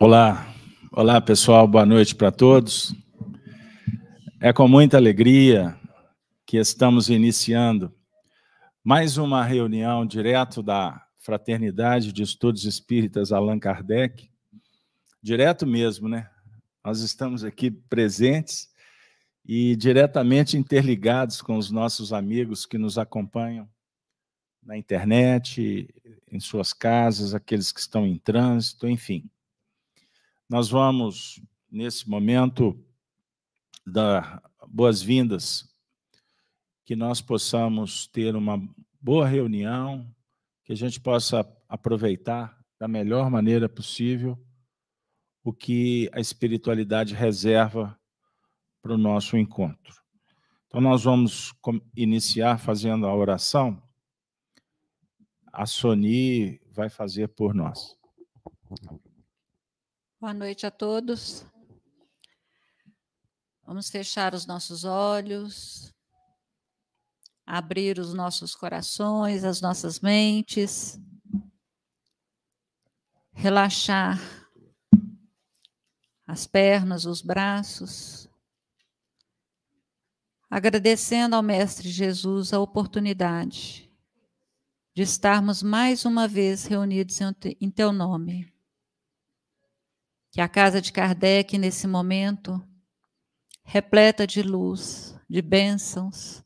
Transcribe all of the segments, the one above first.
Olá, olá pessoal, boa noite para todos. É com muita alegria que estamos iniciando mais uma reunião direto da Fraternidade de Estudos Espíritas Allan Kardec, direto mesmo, né? Nós estamos aqui presentes e diretamente interligados com os nossos amigos que nos acompanham na internet, em suas casas, aqueles que estão em trânsito, enfim. Nós vamos, nesse momento, dar boas-vindas, que nós possamos ter uma boa reunião, que a gente possa aproveitar da melhor maneira possível o que a espiritualidade reserva para o nosso encontro. Então, nós vamos iniciar fazendo a oração. A Soni vai fazer por nós. Boa noite a todos. Vamos fechar os nossos olhos, abrir os nossos corações, as nossas mentes, relaxar as pernas, os braços, agradecendo ao Mestre Jesus a oportunidade de estarmos mais uma vez reunidos em Teu nome que a casa de Kardec, nesse momento, repleta de luz, de bênçãos,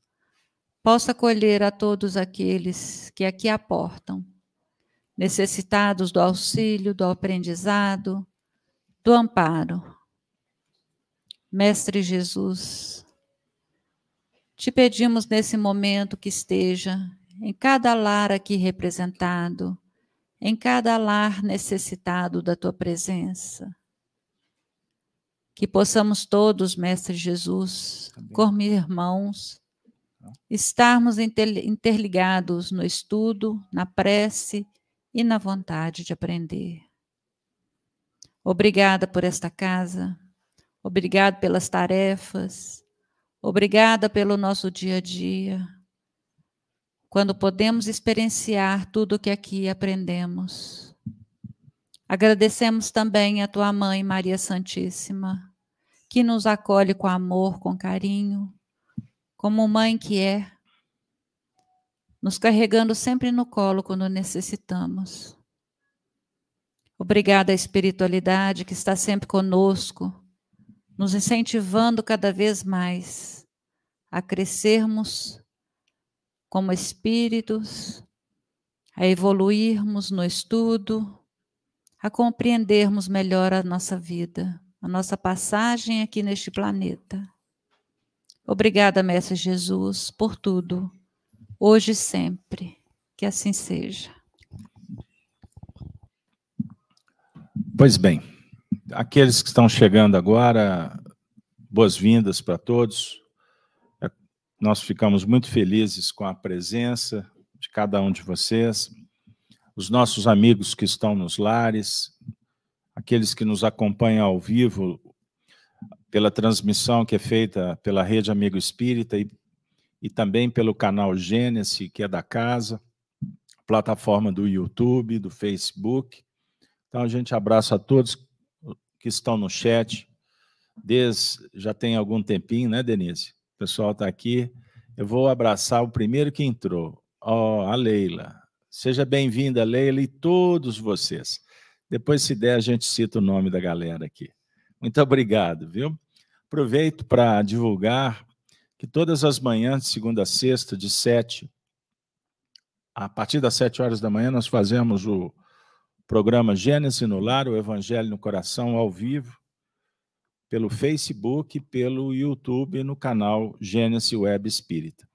possa acolher a todos aqueles que aqui aportam, necessitados do auxílio, do aprendizado, do amparo. Mestre Jesus, te pedimos nesse momento que esteja em cada lar aqui representado, em cada lar necessitado da tua presença. Que possamos todos, Mestre Jesus, como irmãos, estarmos interligados no estudo, na prece e na vontade de aprender. Obrigada por esta casa, obrigado pelas tarefas, obrigada pelo nosso dia a dia, quando podemos experienciar tudo o que aqui aprendemos. Agradecemos também a tua mãe, Maria Santíssima, que nos acolhe com amor, com carinho, como mãe que é, nos carregando sempre no colo quando necessitamos. Obrigada à espiritualidade que está sempre conosco, nos incentivando cada vez mais a crescermos como espíritos, a evoluirmos no estudo, a compreendermos melhor a nossa vida a nossa passagem aqui neste planeta. Obrigada, Mestre Jesus, por tudo, hoje e sempre. Que assim seja. Pois bem, aqueles que estão chegando agora, boas-vindas para todos. É, nós ficamos muito felizes com a presença de cada um de vocês, os nossos amigos que estão nos lares, aqueles que nos acompanham ao vivo pela transmissão que é feita pela Rede Amigo Espírita e, e também pelo canal Gênesis, que é da casa, plataforma do YouTube, do Facebook. Então, a gente abraça a todos que estão no chat, desde já tem algum tempinho, né, Denise? O pessoal está aqui. Eu vou abraçar o primeiro que entrou, ó, oh, a Leila. Seja bem-vinda, Leila, e todos vocês. Depois, se der, a gente cita o nome da galera aqui. Muito obrigado, viu? Aproveito para divulgar que todas as manhãs, de segunda a sexta, de sete, a partir das sete horas da manhã, nós fazemos o programa Gênesis no Lar, o Evangelho no Coração, ao vivo, pelo Facebook, pelo YouTube, no canal Gênesis Web Espírita.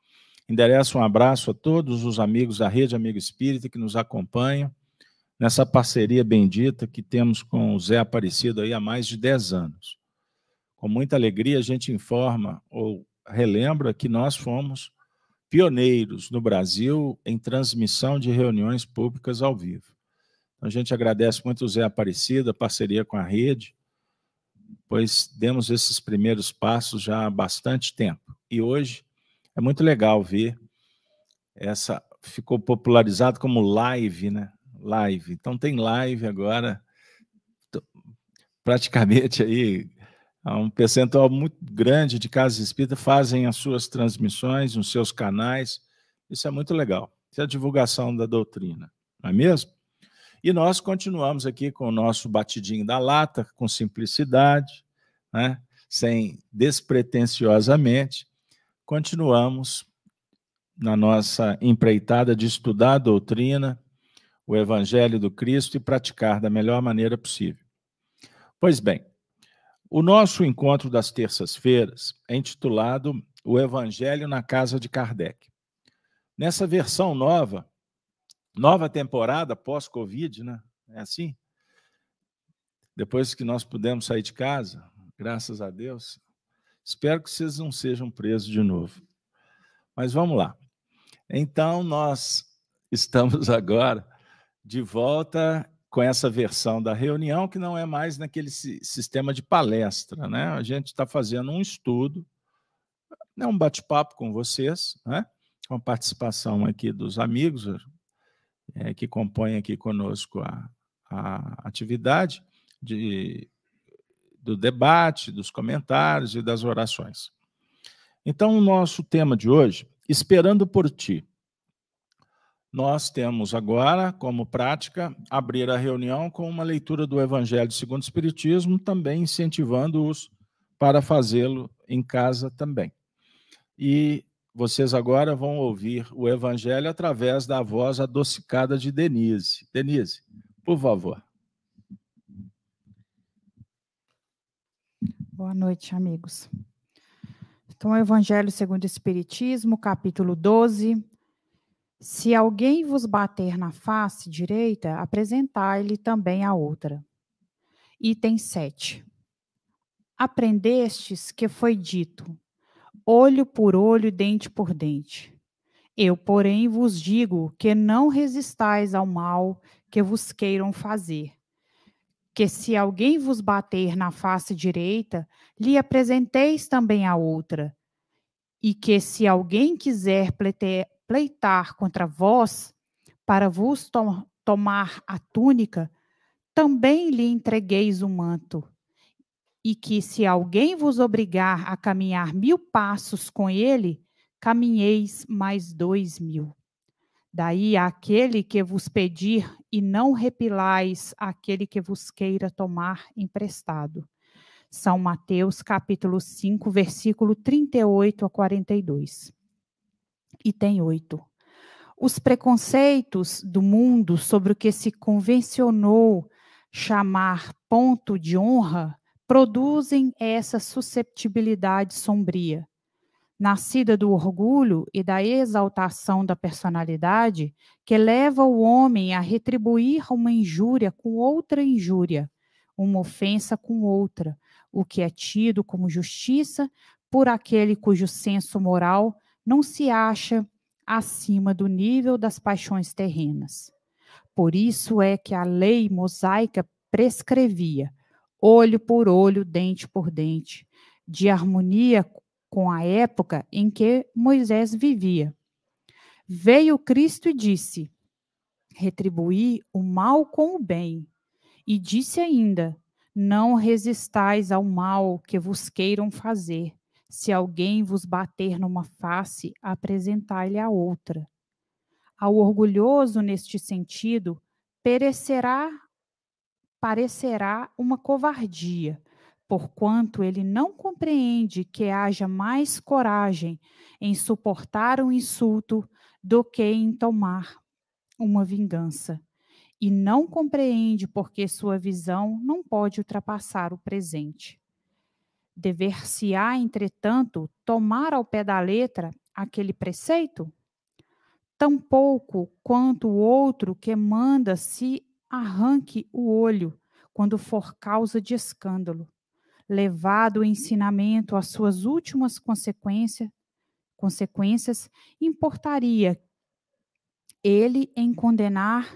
Endereço um abraço a todos os amigos da Rede Amigo Espírita que nos acompanham nessa parceria bendita que temos com o Zé Aparecido aí há mais de 10 anos. Com muita alegria, a gente informa ou relembra que nós fomos pioneiros no Brasil em transmissão de reuniões públicas ao vivo. Então, a gente agradece muito o Zé Aparecido, a parceria com a rede, pois demos esses primeiros passos já há bastante tempo. E hoje é muito legal ver essa ficou popularizado como live, né? Live. Então tem live agora. praticamente aí um percentual muito grande de casas espíritas fazem as suas transmissões nos seus canais. Isso é muito legal. Isso é a divulgação da doutrina, não é mesmo? E nós continuamos aqui com o nosso batidinho da lata, com simplicidade, né? sem despretensiosamente, continuamos na nossa empreitada de estudar a doutrina, o Evangelho do Cristo e praticar da melhor maneira possível. Pois bem, o nosso encontro das terças-feiras é intitulado O Evangelho na Casa de Kardec. Nessa versão nova, nova temporada pós-Covid, né? É assim? Depois que nós pudemos sair de casa, graças a Deus, espero que vocês não sejam presos de novo. Mas vamos lá. Então, nós estamos agora de volta com essa versão da reunião, que não é mais naquele sistema de palestra, né? A gente está fazendo um estudo, é um bate-papo com vocês, né? Com a participação aqui dos amigos é, que compõem aqui conosco a, a atividade de, do debate, dos comentários e das orações. Então, o nosso tema de hoje, esperando por ti. Nós temos agora, como prática, abrir a reunião com uma leitura do Evangelho segundo o Espiritismo, também incentivando-os para fazê-lo em casa também. E vocês agora vão ouvir o Evangelho através da voz adocicada de Denise. Denise, por favor. Boa noite, amigos. Então, o Evangelho segundo o Espiritismo, capítulo 12, se alguém vos bater na face direita, apresentai-lhe também a outra. Item 7. Aprendestes que foi dito: olho por olho, dente por dente. Eu, porém, vos digo que não resistais ao mal que vos queiram fazer. Que se alguém vos bater na face direita, lhe apresenteis também a outra. E que se alguém quiser pleitar contra vós, para vos to tomar a túnica, também lhe entregueis o manto. E que se alguém vos obrigar a caminhar mil passos com ele, caminheis mais dois mil. Daí aquele que vos pedir, e não repilais aquele que vos queira tomar emprestado. São Mateus capítulo 5, versículo 38 a 42 item 8. Os preconceitos do mundo sobre o que se convencionou chamar ponto de honra produzem essa susceptibilidade sombria. Nascida do orgulho e da exaltação da personalidade, que leva o homem a retribuir uma injúria com outra injúria, uma ofensa com outra, o que é tido como justiça por aquele cujo senso moral não se acha acima do nível das paixões terrenas. Por isso é que a lei mosaica prescrevia, olho por olho, dente por dente, de harmonia com a época em que Moisés vivia. Veio Cristo e disse: retribuí o mal com o bem. E disse ainda: Não resistais ao mal que vos queiram fazer. Se alguém vos bater numa face, apresentai-lhe a outra. Ao orgulhoso neste sentido, perecerá parecerá uma covardia, porquanto ele não compreende que haja mais coragem em suportar um insulto do que em tomar uma vingança. E não compreende porque sua visão não pode ultrapassar o presente. Dever-se-á, entretanto, tomar ao pé da letra aquele preceito? Tampouco quanto o outro que manda se arranque o olho quando for causa de escândalo, levado o ensinamento às suas últimas consequências, consequências importaria ele em condenar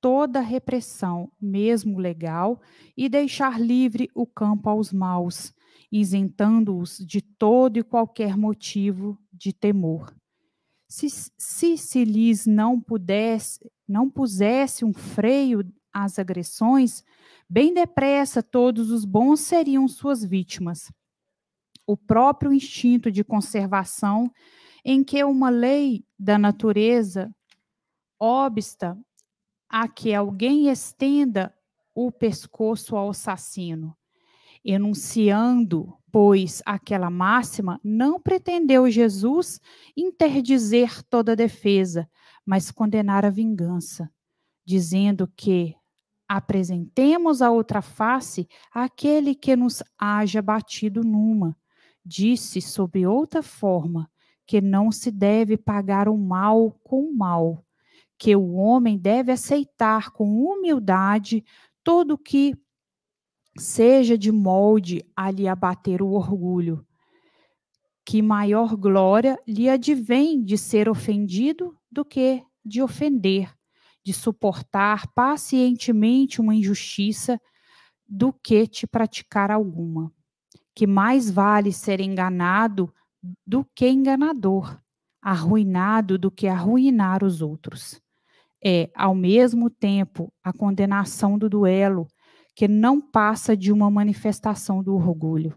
toda repressão, mesmo legal, e deixar livre o campo aos maus, isentando-os de todo e qualquer motivo de temor. Se, se se lhes não pudesse, não pusesse um freio as agressões, bem depressa todos os bons seriam suas vítimas. O próprio instinto de conservação, em que uma lei da natureza obsta a que alguém estenda o pescoço ao assassino. Enunciando, pois, aquela máxima, não pretendeu Jesus interdizer toda defesa, mas condenar a vingança, dizendo que apresentemos a outra face àquele que nos haja batido numa. Disse sob outra forma que não se deve pagar o mal com o mal, que o homem deve aceitar com humildade tudo que seja de molde a lhe abater o orgulho. Que maior glória lhe advém de ser ofendido do que de ofender, de suportar pacientemente uma injustiça do que te praticar alguma. Que mais vale ser enganado do que enganador, arruinado do que arruinar os outros é, ao mesmo tempo, a condenação do duelo, que não passa de uma manifestação do orgulho.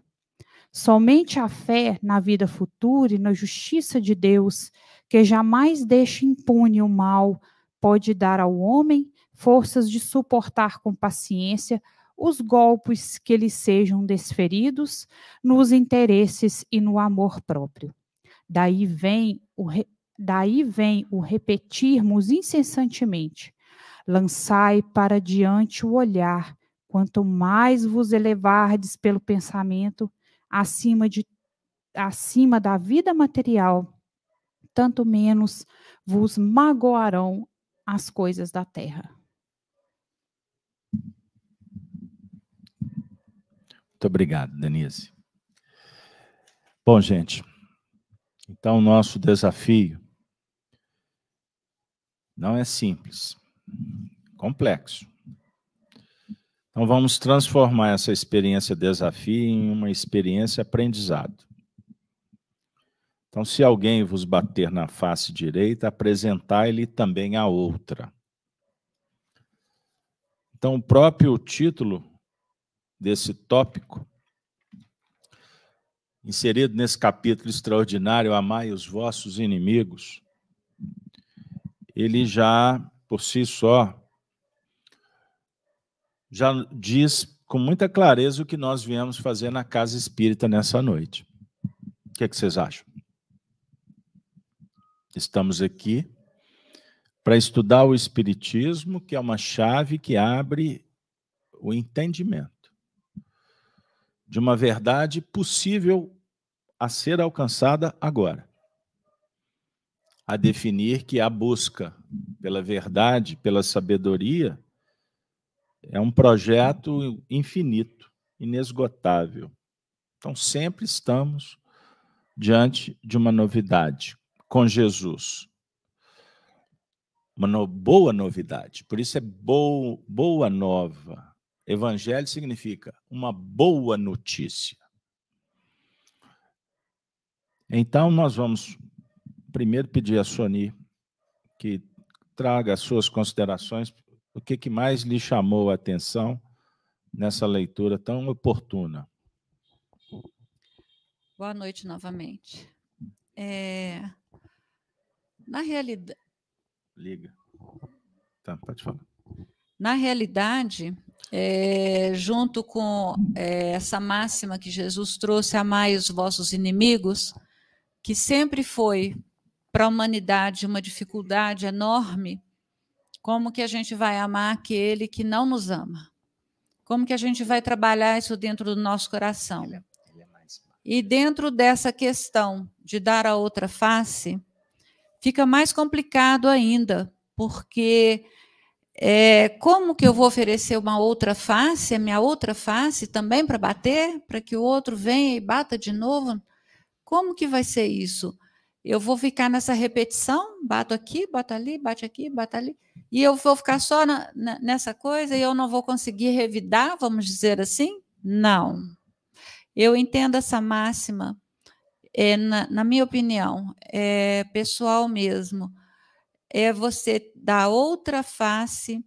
Somente a fé na vida futura e na justiça de Deus, que jamais deixa impune o mal, pode dar ao homem forças de suportar com paciência os golpes que lhe sejam desferidos nos interesses e no amor próprio. Daí vem o, Daí vem o repetirmos incessantemente: lançai para diante o olhar, quanto mais vos elevardes pelo pensamento acima, de, acima da vida material, tanto menos vos magoarão as coisas da terra. Muito obrigado, Denise. Bom, gente, então nosso desafio não é simples, complexo. Então vamos transformar essa experiência desafio em uma experiência aprendizado. Então, se alguém vos bater na face direita, apresentai-lhe também a outra. Então, o próprio título desse tópico, inserido nesse capítulo extraordinário, Amai os vossos inimigos, ele já, por si só, já diz com muita clareza o que nós viemos fazer na casa espírita nessa noite. O que, é que vocês acham? Estamos aqui para estudar o Espiritismo, que é uma chave que abre o entendimento de uma verdade possível a ser alcançada agora a definir que a busca pela verdade, pela sabedoria, é um projeto infinito, inesgotável. Então, sempre estamos diante de uma novidade com Jesus. Uma no, boa novidade, por isso é boa, boa nova. Evangelho significa uma boa notícia. Então, nós vamos primeiro pedir a Sony que traga as suas considerações, o que, que mais lhe chamou a atenção nessa leitura tão oportuna. Boa noite novamente. É... Na realidade. Liga. Tá, pode falar. Na realidade, é, junto com é, essa máxima que Jesus trouxe, amai os vossos inimigos, que sempre foi para a humanidade uma dificuldade enorme, como que a gente vai amar aquele que não nos ama? Como que a gente vai trabalhar isso dentro do nosso coração? É, é e dentro dessa questão de dar a outra face, fica mais complicado ainda, porque é, como que eu vou oferecer uma outra face, a minha outra face também para bater, para que o outro venha e bata de novo? Como que vai ser isso? Eu vou ficar nessa repetição, bato aqui, bato ali, bate aqui, bato ali, e eu vou ficar só na, na, nessa coisa e eu não vou conseguir revidar, vamos dizer assim? Não. Eu entendo essa máxima, é, na, na minha opinião, é pessoal mesmo, é você dar outra face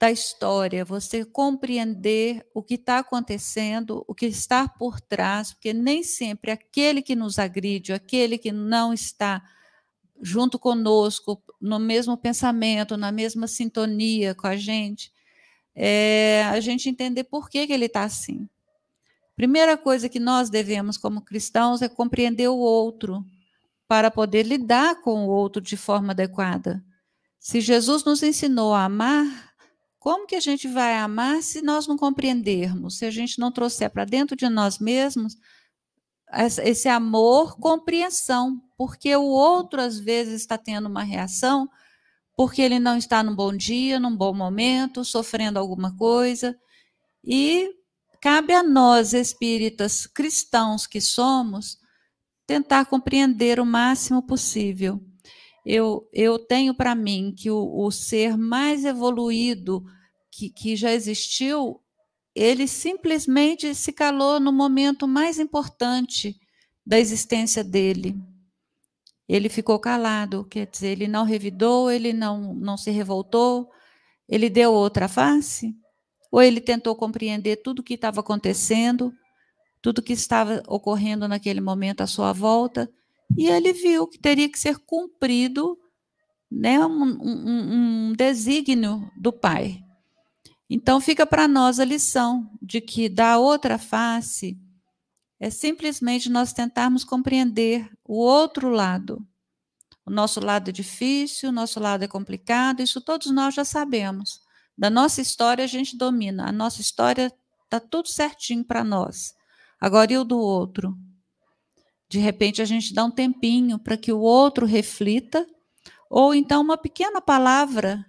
da história, você compreender o que está acontecendo, o que está por trás, porque nem sempre aquele que nos agride, aquele que não está junto conosco, no mesmo pensamento, na mesma sintonia com a gente, é a gente entender por que, que ele está assim. Primeira coisa que nós devemos, como cristãos, é compreender o outro, para poder lidar com o outro de forma adequada. Se Jesus nos ensinou a amar, como que a gente vai amar se nós não compreendermos, se a gente não trouxer para dentro de nós mesmos esse amor, compreensão, porque o outro às vezes está tendo uma reação porque ele não está num bom dia, num bom momento, sofrendo alguma coisa. E cabe a nós, espíritas cristãos que somos, tentar compreender o máximo possível eu, eu tenho para mim que o, o, ser mais evoluído que, que já existiu, ele simplesmente se calou no momento mais importante da existência dele. Ele ficou calado, quer dizer, ele não revidou, ele não, não se revoltou, ele deu outra face, ou ele tentou compreender tudo o que estava acontecendo, tudo que estava ocorrendo naquele momento à sua volta, e ele viu que teria que ser cumprido né, um, um, um desígnio do Pai. Então fica para nós a lição de que da outra face é simplesmente nós tentarmos compreender o outro lado. O nosso lado é difícil, o nosso lado é complicado, isso todos nós já sabemos. Da nossa história a gente domina, a nossa história está tudo certinho para nós. Agora e o do outro? De repente, a gente dá um tempinho para que o outro reflita, ou então uma pequena palavra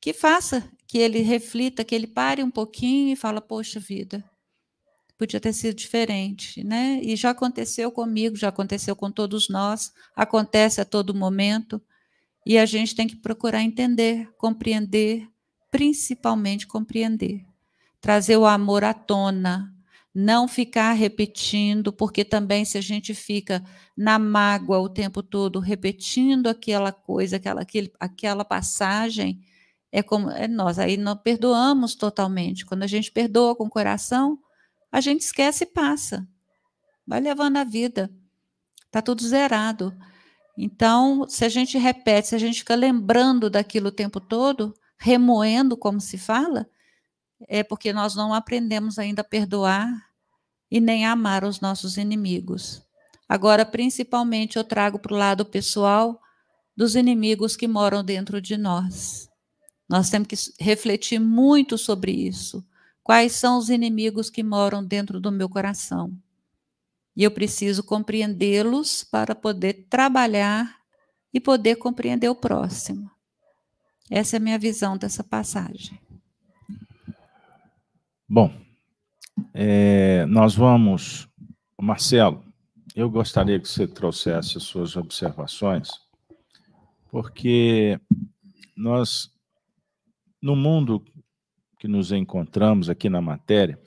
que faça que ele reflita, que ele pare um pouquinho e fala: Poxa vida, podia ter sido diferente, né? E já aconteceu comigo, já aconteceu com todos nós, acontece a todo momento, e a gente tem que procurar entender, compreender, principalmente compreender, trazer o amor à tona, não ficar repetindo, porque também se a gente fica na mágoa o tempo todo, repetindo aquela coisa, aquela, aquele, aquela passagem, é como é nós aí não perdoamos totalmente. Quando a gente perdoa com o coração, a gente esquece e passa. Vai levando a vida. Tá tudo zerado. Então, se a gente repete, se a gente fica lembrando daquilo o tempo todo, remoendo como se fala, é porque nós não aprendemos ainda a perdoar e nem amar os nossos inimigos. Agora, principalmente, eu trago para o lado pessoal dos inimigos que moram dentro de nós. Nós temos que refletir muito sobre isso. Quais são os inimigos que moram dentro do meu coração? E eu preciso compreendê-los para poder trabalhar e poder compreender o próximo. Essa é a minha visão dessa passagem. Bom, é, nós vamos. Marcelo, eu gostaria que você trouxesse suas observações, porque nós, no mundo que nos encontramos aqui na matéria,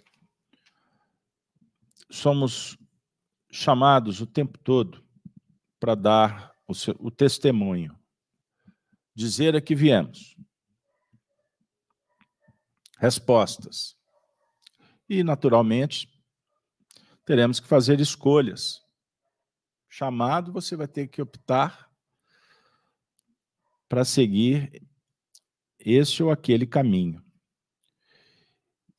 somos chamados o tempo todo para dar o, seu, o testemunho, dizer a que viemos. Respostas e, naturalmente, teremos que fazer escolhas. Chamado, você vai ter que optar para seguir esse ou aquele caminho.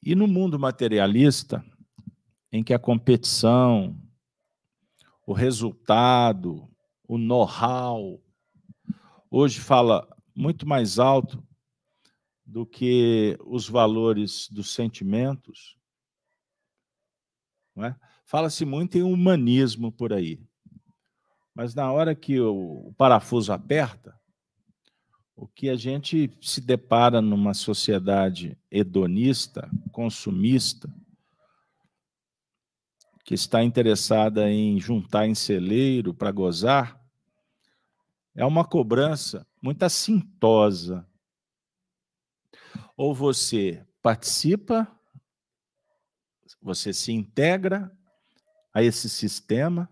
E no mundo materialista, em que a competição, o resultado, o know-how, hoje fala muito mais alto do que os valores dos sentimentos, é? Fala-se muito em humanismo por aí. Mas na hora que o parafuso aperta, o que a gente se depara numa sociedade hedonista, consumista, que está interessada em juntar em celeiro para gozar, é uma cobrança muito assintosa. Ou você participa você se integra a esse sistema,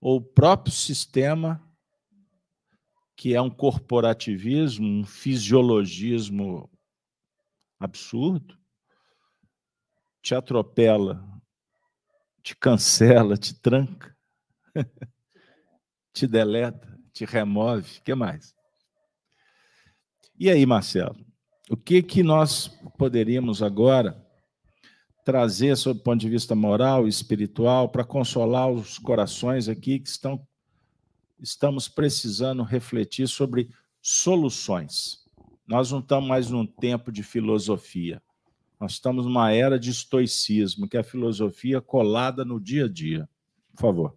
ou o próprio sistema, que é um corporativismo, um fisiologismo absurdo, te atropela, te cancela, te tranca, te deleta, te remove, que mais? E aí, Marcelo, o que que nós poderíamos agora trazer sob o ponto de vista moral e espiritual para consolar os corações aqui que estão estamos precisando refletir sobre soluções. Nós não estamos mais num tempo de filosofia. Nós estamos numa era de estoicismo, que é a filosofia colada no dia a dia. Por favor.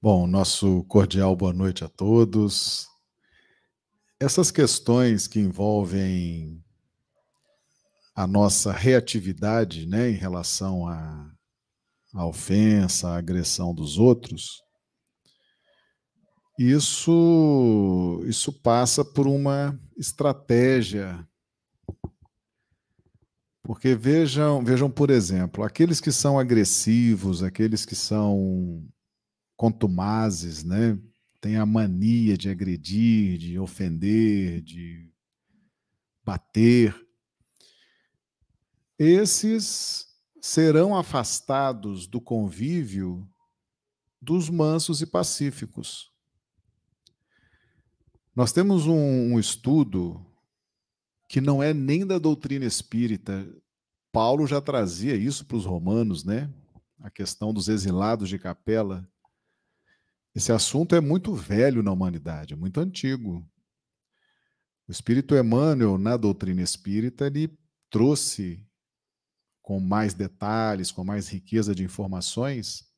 Bom, nosso cordial boa noite a todos. Essas questões que envolvem a nossa reatividade né, em relação à, à ofensa, à agressão dos outros, isso, isso passa por uma estratégia. Porque vejam, vejam, por exemplo, aqueles que são agressivos, aqueles que são contumazes, né? Tem a mania de agredir, de ofender, de bater esses serão afastados do convívio dos mansos e pacíficos. Nós temos um, um, estudo que não é nem da doutrina espírita. Paulo já trazia isso para os romanos, né? A questão dos exilados de capela. Esse assunto é muito velho na humanidade, é muito antigo. O espírito Emmanuel, na doutrina espírita, ele trouxe com mais detalhes, com mais riqueza de informações.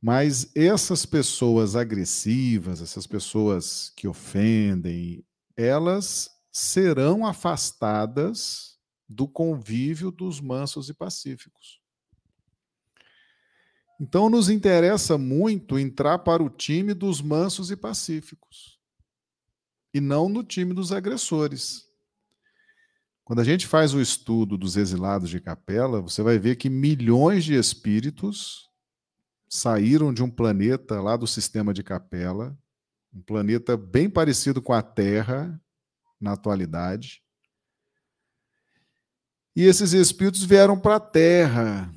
Mas essas pessoas agressivas, essas pessoas que ofendem, elas serão afastadas do convívio dos mansos e pacíficos. Então, nos interessa muito entrar para o time dos mansos e pacíficos, e não no time dos agressores. Quando a gente faz o estudo dos exilados de Capela, você vai ver que milhões de espíritos saíram de um planeta lá do sistema de Capela, um planeta bem parecido com a Terra na atualidade. E esses espíritos vieram para a Terra.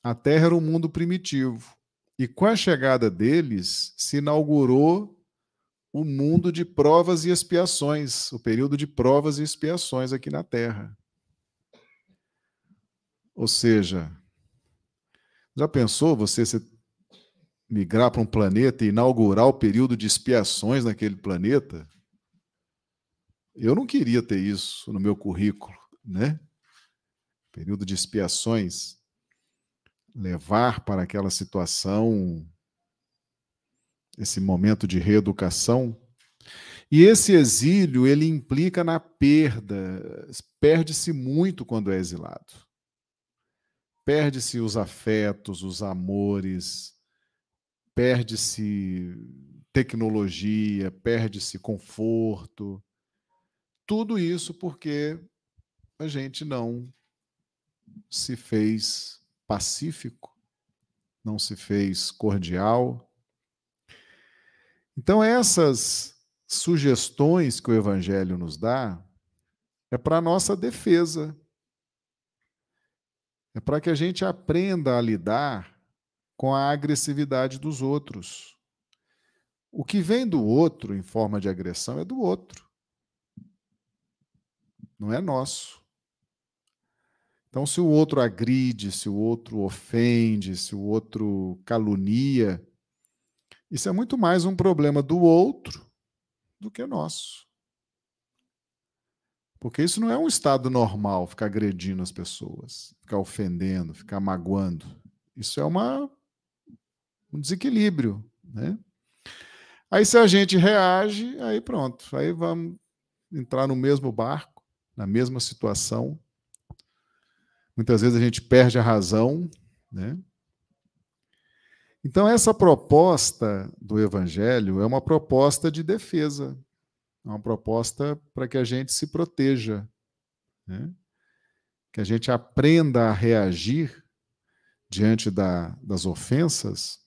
A Terra era um mundo primitivo. E com a chegada deles, se inaugurou o mundo de provas e expiações, o período de provas e expiações aqui na Terra. Ou seja, já pensou você se migrar para um planeta e inaugurar o período de expiações naquele planeta? Eu não queria ter isso no meu currículo, né? Período de expiações, levar para aquela situação esse momento de reeducação. E esse exílio, ele implica na perda. Perde-se muito quando é exilado. Perde-se os afetos, os amores, perde-se tecnologia, perde-se conforto. Tudo isso porque a gente não se fez pacífico, não se fez cordial, então, essas sugestões que o Evangelho nos dá é para nossa defesa. É para que a gente aprenda a lidar com a agressividade dos outros. O que vem do outro em forma de agressão é do outro. Não é nosso. Então, se o outro agride, se o outro ofende, se o outro calunia, isso é muito mais um problema do outro do que nosso. Porque isso não é um estado normal, ficar agredindo as pessoas, ficar ofendendo, ficar magoando. Isso é uma, um desequilíbrio. Né? Aí, se a gente reage, aí pronto, aí vamos entrar no mesmo barco, na mesma situação. Muitas vezes a gente perde a razão, né? Então, essa proposta do Evangelho é uma proposta de defesa, é uma proposta para que a gente se proteja, né? que a gente aprenda a reagir diante da, das ofensas,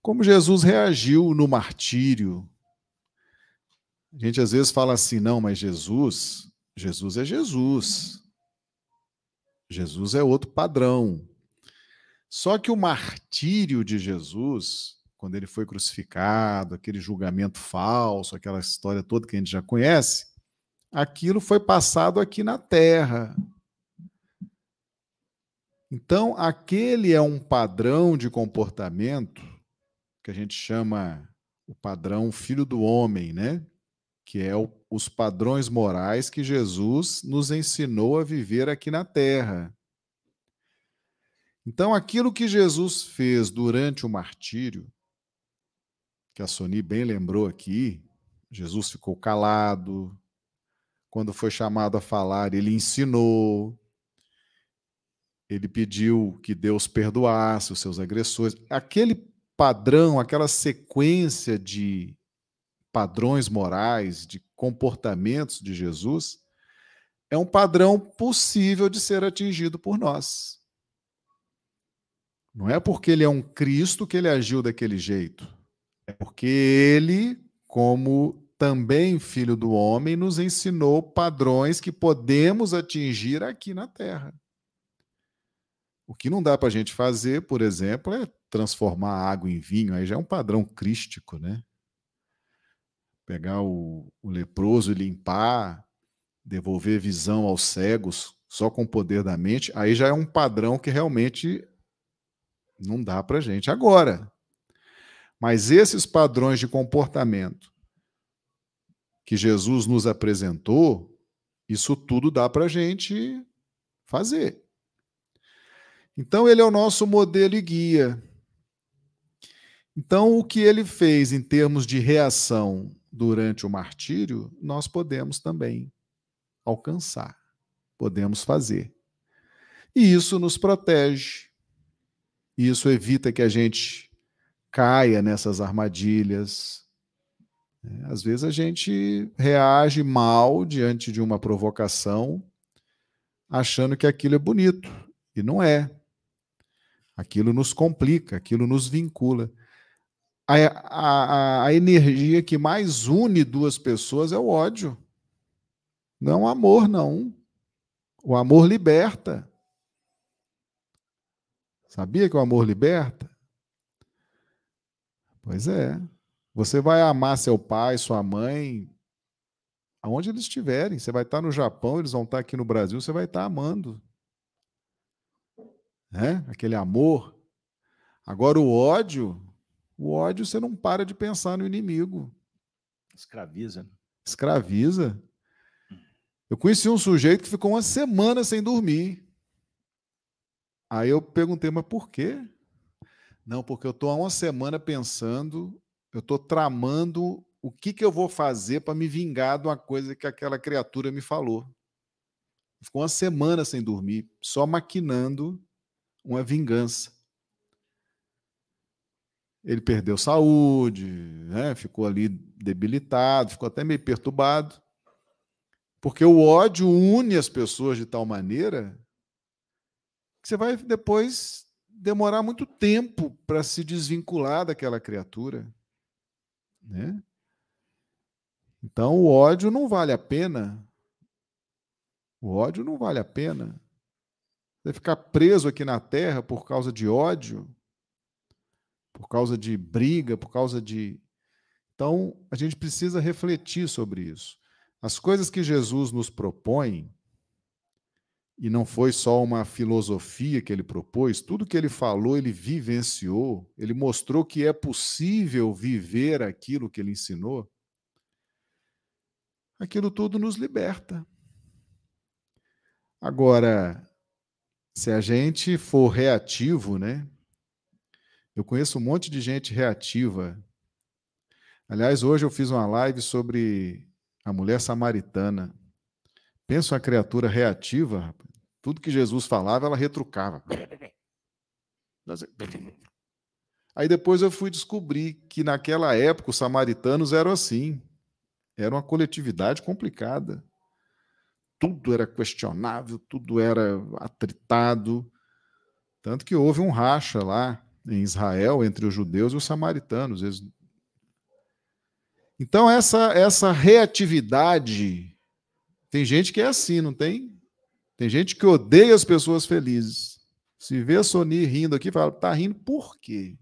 como Jesus reagiu no martírio. A gente às vezes fala assim, não, mas Jesus, Jesus é Jesus. Jesus é outro padrão. Só que o martírio de Jesus, quando ele foi crucificado, aquele julgamento falso, aquela história toda que a gente já conhece, aquilo foi passado aqui na terra. Então, aquele é um padrão de comportamento que a gente chama o padrão filho do homem, né? Que é o, os padrões morais que Jesus nos ensinou a viver aqui na terra. Então, aquilo que Jesus fez durante o martírio, que a Sony bem lembrou aqui, Jesus ficou calado. Quando foi chamado a falar, ele ensinou. Ele pediu que Deus perdoasse os seus agressores. Aquele padrão, aquela sequência de padrões morais, de comportamentos de Jesus, é um padrão possível de ser atingido por nós. Não é porque ele é um Cristo que ele agiu daquele jeito. É porque ele, como também filho do homem, nos ensinou padrões que podemos atingir aqui na Terra. O que não dá para a gente fazer, por exemplo, é transformar água em vinho. Aí já é um padrão crístico, né? Pegar o, o leproso e limpar, devolver visão aos cegos só com o poder da mente, aí já é um padrão que realmente não dá para gente agora. Mas esses padrões de comportamento que Jesus nos apresentou, isso tudo dá para gente fazer. Então, ele é o nosso modelo e guia. Então, o que ele fez em termos de reação durante o martírio, nós podemos também alcançar, podemos fazer. E isso nos protege e isso evita que a gente caia nessas armadilhas. É, às vezes a gente reage mal diante de uma provocação, achando que aquilo é bonito, e não é. Aquilo nos complica, aquilo nos vincula. A, a, a energia que mais une duas pessoas é o ódio. Não o amor, não. O amor liberta. Sabia que o amor liberta? Pois é. Você vai amar seu pai, sua mãe, aonde eles estiverem. Você vai estar no Japão, eles vão estar aqui no Brasil, você vai estar amando. É? Aquele amor. Agora o ódio, o ódio você não para de pensar no inimigo. Escraviza. Né? Escraviza. Eu conheci um sujeito que ficou uma semana sem dormir. Aí eu perguntei, mas por quê? Não, porque eu estou há uma semana pensando, eu estou tramando o que, que eu vou fazer para me vingar de uma coisa que aquela criatura me falou. Ficou uma semana sem dormir, só maquinando uma vingança. Ele perdeu saúde, né? ficou ali debilitado, ficou até meio perturbado. Porque o ódio une as pessoas de tal maneira você vai depois demorar muito tempo para se desvincular daquela criatura. Né? Então, o ódio não vale a pena. O ódio não vale a pena. Você ficar preso aqui na terra por causa de ódio, por causa de briga, por causa de. Então, a gente precisa refletir sobre isso. As coisas que Jesus nos propõe, e não foi só uma filosofia que ele propôs, tudo que ele falou, ele vivenciou, ele mostrou que é possível viver aquilo que ele ensinou. Aquilo tudo nos liberta. Agora, se a gente for reativo, né? Eu conheço um monte de gente reativa. Aliás, hoje eu fiz uma live sobre a mulher samaritana. Pensa uma criatura reativa, tudo que Jesus falava, ela retrucava. Aí depois eu fui descobrir que naquela época os samaritanos eram assim. Era uma coletividade complicada. Tudo era questionável, tudo era atritado. Tanto que houve um racha lá em Israel entre os judeus e os samaritanos. Eles... Então, essa, essa reatividade, tem gente que é assim, não tem? Tem gente que odeia as pessoas felizes. Se vê a Sony rindo aqui, fala, tá rindo por quê?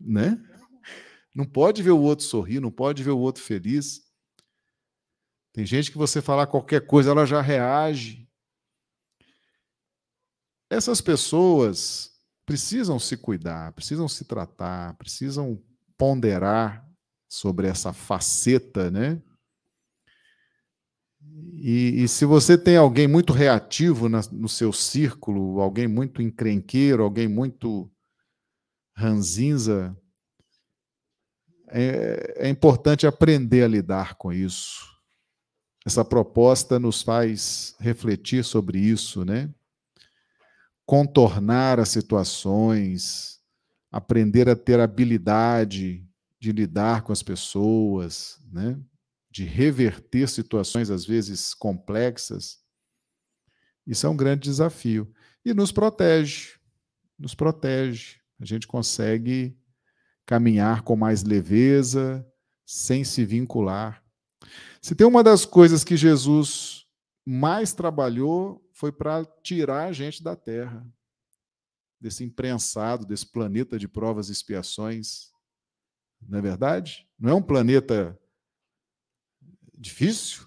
Né? Não pode ver o outro sorrir, não pode ver o outro feliz. Tem gente que você falar qualquer coisa, ela já reage. Essas pessoas precisam se cuidar, precisam se tratar, precisam ponderar sobre essa faceta, né? E, e se você tem alguém muito reativo na, no seu círculo, alguém muito encrenqueiro, alguém muito ranzinza, é, é importante aprender a lidar com isso. Essa proposta nos faz refletir sobre isso, né? Contornar as situações, aprender a ter habilidade de lidar com as pessoas, né? De reverter situações às vezes complexas, isso é um grande desafio. E nos protege, nos protege. A gente consegue caminhar com mais leveza, sem se vincular. Se tem uma das coisas que Jesus mais trabalhou, foi para tirar a gente da terra, desse imprensado, desse planeta de provas e expiações. Não é verdade? Não é um planeta difícil.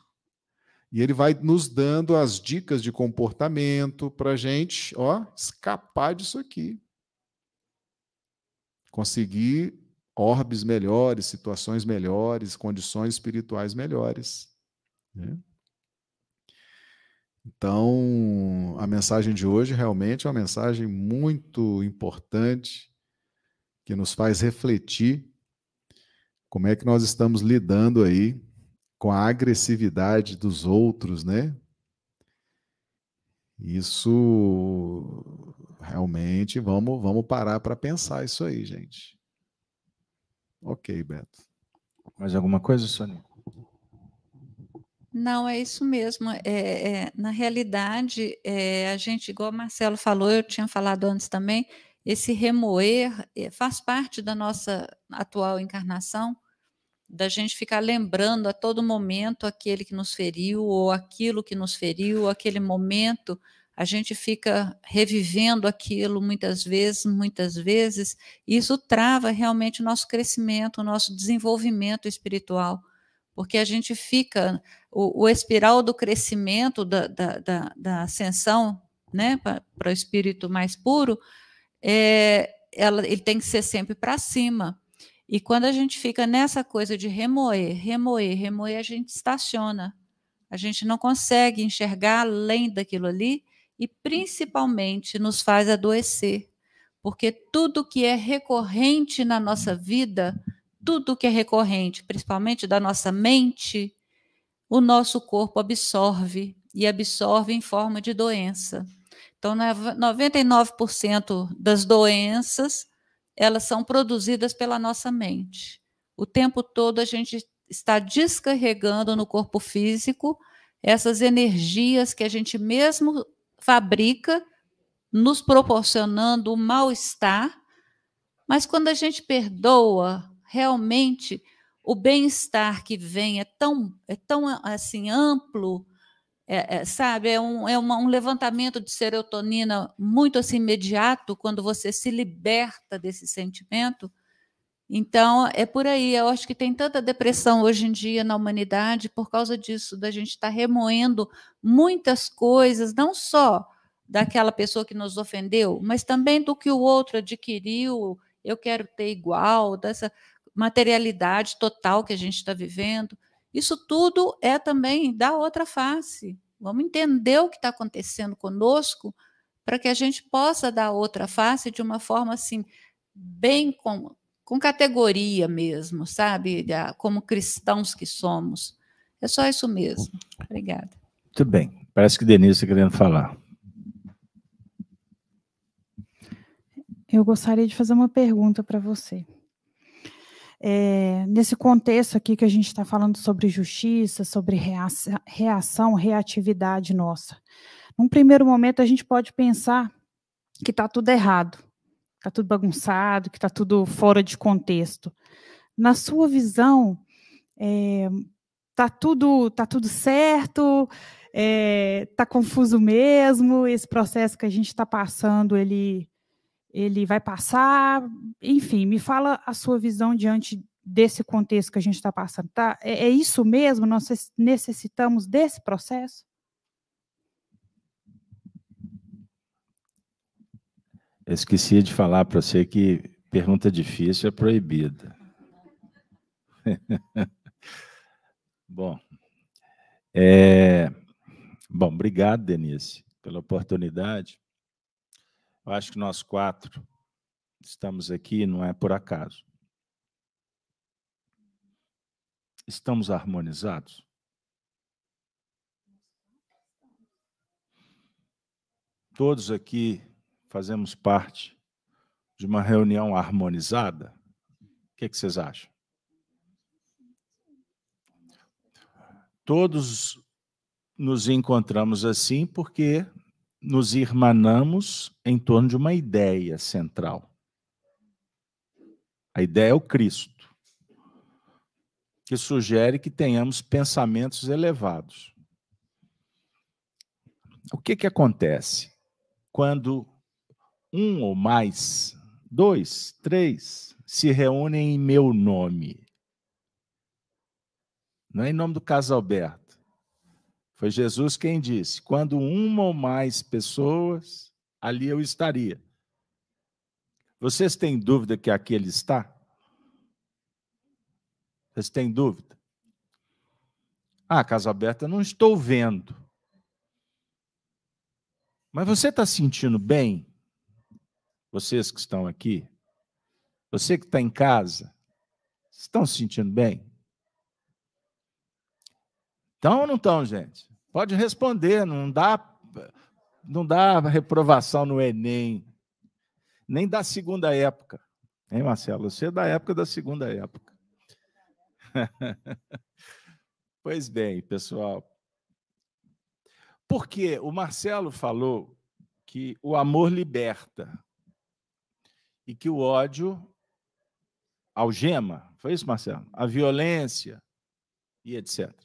E ele vai nos dando as dicas de comportamento para a gente ó, escapar disso aqui. Conseguir orbes melhores, situações melhores, condições espirituais melhores. Né? Então, a mensagem de hoje realmente é uma mensagem muito importante que nos faz refletir como é que nós estamos lidando aí com a agressividade dos outros, né? Isso realmente vamos vamos parar para pensar isso aí, gente. Ok, Beto. Mais alguma coisa, Sônia? Não, é isso mesmo. É, é na realidade, é, a gente, igual o Marcelo falou, eu tinha falado antes também, esse remoer é, faz parte da nossa atual encarnação da gente ficar lembrando a todo momento aquele que nos feriu, ou aquilo que nos feriu, aquele momento, a gente fica revivendo aquilo muitas vezes, muitas vezes, e isso trava realmente o nosso crescimento, o nosso desenvolvimento espiritual, porque a gente fica, o, o espiral do crescimento, da, da, da, da ascensão né, para o espírito mais puro, é, ela, ele tem que ser sempre para cima. E quando a gente fica nessa coisa de remoer, remoer, remoer, a gente estaciona. A gente não consegue enxergar além daquilo ali e principalmente nos faz adoecer. Porque tudo que é recorrente na nossa vida, tudo que é recorrente, principalmente da nossa mente, o nosso corpo absorve e absorve em forma de doença. Então, 99% das doenças elas são produzidas pela nossa mente. O tempo todo a gente está descarregando no corpo físico essas energias que a gente mesmo fabrica, nos proporcionando o mal-estar. Mas quando a gente perdoa, realmente o bem-estar que vem é tão, é tão assim amplo, é, é, sabe, é, um, é uma, um levantamento de serotonina muito assim imediato quando você se liberta desse sentimento. Então, é por aí. Eu acho que tem tanta depressão hoje em dia na humanidade por causa disso, da gente estar tá remoendo muitas coisas, não só daquela pessoa que nos ofendeu, mas também do que o outro adquiriu. Eu quero ter igual, dessa materialidade total que a gente está vivendo. Isso tudo é também da outra face. Vamos entender o que está acontecendo conosco para que a gente possa dar outra face de uma forma assim, bem com, com categoria mesmo, sabe? Como cristãos que somos. É só isso mesmo. Obrigada. Muito bem. Parece que Denise está querendo falar. Eu gostaria de fazer uma pergunta para você. É, nesse contexto aqui que a gente está falando sobre justiça, sobre reação, reação, reatividade nossa. Num primeiro momento, a gente pode pensar que está tudo errado, está tudo bagunçado, que está tudo fora de contexto. na sua visão, é, tá tudo tá tudo certo? É, tá confuso mesmo? Esse processo que a gente está passando, ele ele vai passar? Enfim, me fala a sua visão diante desse contexto que a gente está passando. Tá? É, é isso mesmo? Nós necessitamos desse processo? Eu esqueci de falar para você que pergunta difícil é proibida. bom, é... bom, obrigado, Denise, pela oportunidade. Eu acho que nós quatro estamos aqui não é por acaso. Estamos harmonizados? Todos aqui fazemos parte de uma reunião harmonizada? O que, é que vocês acham? Todos nos encontramos assim porque nos irmanamos em torno de uma ideia central. A ideia é o Cristo que sugere que tenhamos pensamentos elevados. O que, que acontece quando um ou mais, dois, três, se reúnem em meu nome? Não é em nome do Casalberto. Foi Jesus quem disse: quando uma ou mais pessoas, ali eu estaria. Vocês têm dúvida que aqui ele está? Vocês têm dúvida? Ah, casa aberta, não estou vendo. Mas você está sentindo bem? Vocês que estão aqui? Você que está em casa? Estão se sentindo bem? Estão ou não estão, gente? Pode responder, não dá, não dá reprovação no Enem, nem da segunda época. Hein, Marcelo? Você é da época da segunda época. pois bem, pessoal. Porque o Marcelo falou que o amor liberta e que o ódio algema. Foi isso, Marcelo? A violência e etc.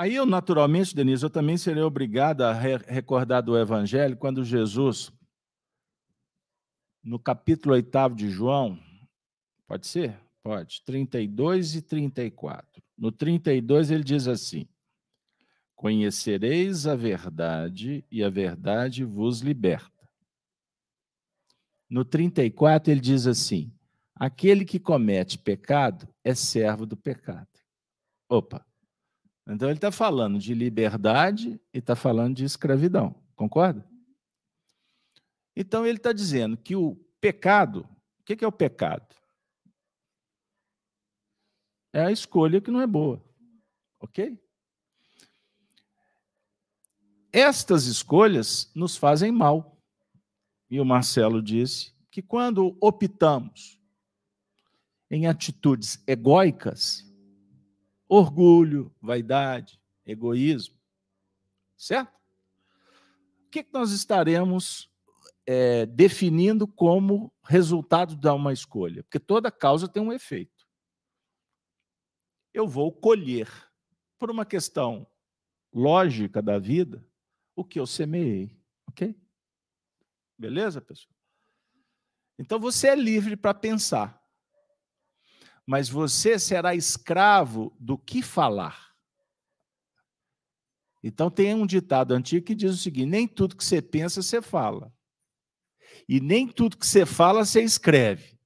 Aí eu, naturalmente, Denise, eu também serei obrigado a recordar do Evangelho quando Jesus, no capítulo 8 de João, pode ser? Pode. 32 e 34. No 32 ele diz assim: Conhecereis a verdade e a verdade vos liberta. No 34 ele diz assim: Aquele que comete pecado é servo do pecado. Opa! Então ele está falando de liberdade e está falando de escravidão. Concorda? Então ele está dizendo que o pecado, o que é o pecado? é a escolha que não é boa. Ok? Estas escolhas nos fazem mal. E o Marcelo disse que quando optamos em atitudes egóicas, orgulho, vaidade, egoísmo, certo? O que, nós estaremos é, definindo como resultado de uma escolha? Porque toda causa tem um efeito eu vou colher, por uma questão lógica da vida, o que eu semeei. Ok? Beleza, pessoal? Então você é livre para pensar, mas você será escravo do que falar. Então tem um ditado antigo que diz o seguinte: nem tudo que você pensa você fala, e nem tudo que você fala você escreve.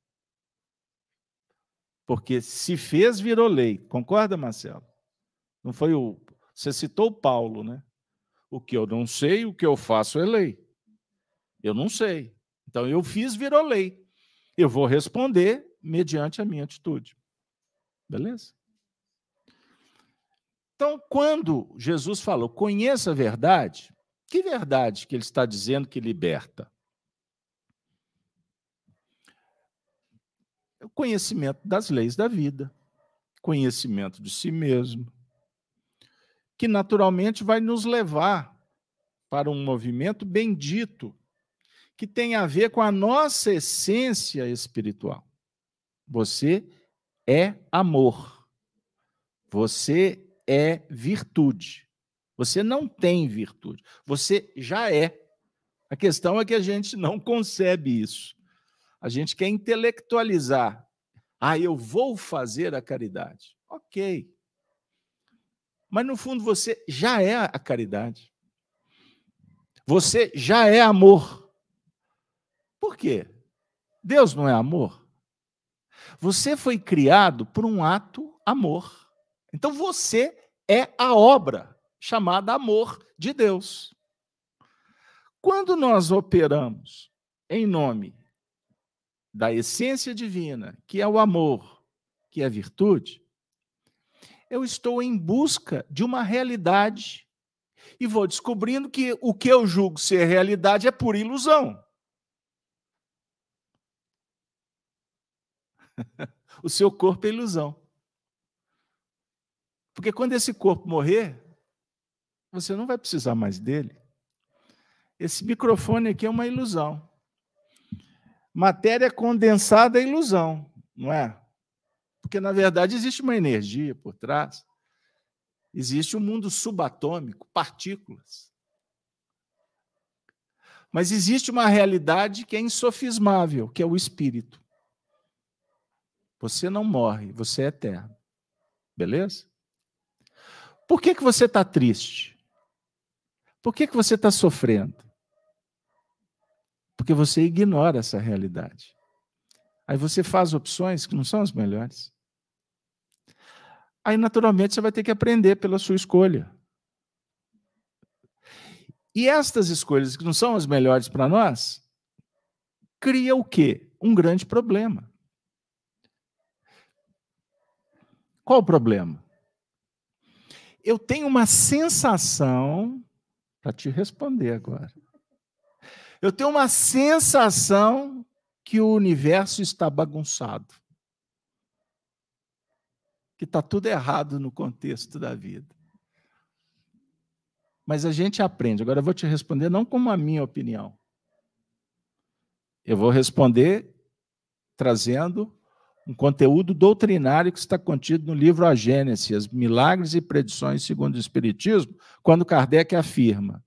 Porque se fez, virou lei. Concorda, Marcelo? Não foi o. Você citou Paulo, né? O que eu não sei, o que eu faço é lei. Eu não sei. Então eu fiz, virou lei. Eu vou responder mediante a minha atitude. Beleza? Então, quando Jesus falou, conheça a verdade, que verdade que ele está dizendo que liberta? o conhecimento das leis da vida, conhecimento de si mesmo, que naturalmente vai nos levar para um movimento bendito que tem a ver com a nossa essência espiritual. Você é amor. Você é virtude. Você não tem virtude. Você já é. A questão é que a gente não concebe isso. A gente quer intelectualizar. Ah, eu vou fazer a caridade. Ok. Mas no fundo você já é a caridade. Você já é amor. Por quê? Deus não é amor? Você foi criado por um ato amor. Então você é a obra chamada amor de Deus. Quando nós operamos em nome da essência divina, que é o amor, que é a virtude, eu estou em busca de uma realidade e vou descobrindo que o que eu julgo ser realidade é pura ilusão. o seu corpo é ilusão. Porque quando esse corpo morrer, você não vai precisar mais dele. Esse microfone aqui é uma ilusão. Matéria condensada é ilusão, não é? Porque, na verdade, existe uma energia por trás. Existe um mundo subatômico, partículas. Mas existe uma realidade que é insofismável, que é o espírito. Você não morre, você é eterno. Beleza? Por que, que você está triste? Por que, que você está sofrendo? Porque você ignora essa realidade. Aí você faz opções que não são as melhores. Aí, naturalmente, você vai ter que aprender pela sua escolha. E estas escolhas que não são as melhores para nós, cria o quê? Um grande problema. Qual o problema? Eu tenho uma sensação, para te responder agora. Eu tenho uma sensação que o universo está bagunçado. Que está tudo errado no contexto da vida. Mas a gente aprende. Agora eu vou te responder não como a minha opinião. Eu vou responder trazendo um conteúdo doutrinário que está contido no livro A Gênese, as milagres e predições segundo o Espiritismo, quando Kardec afirma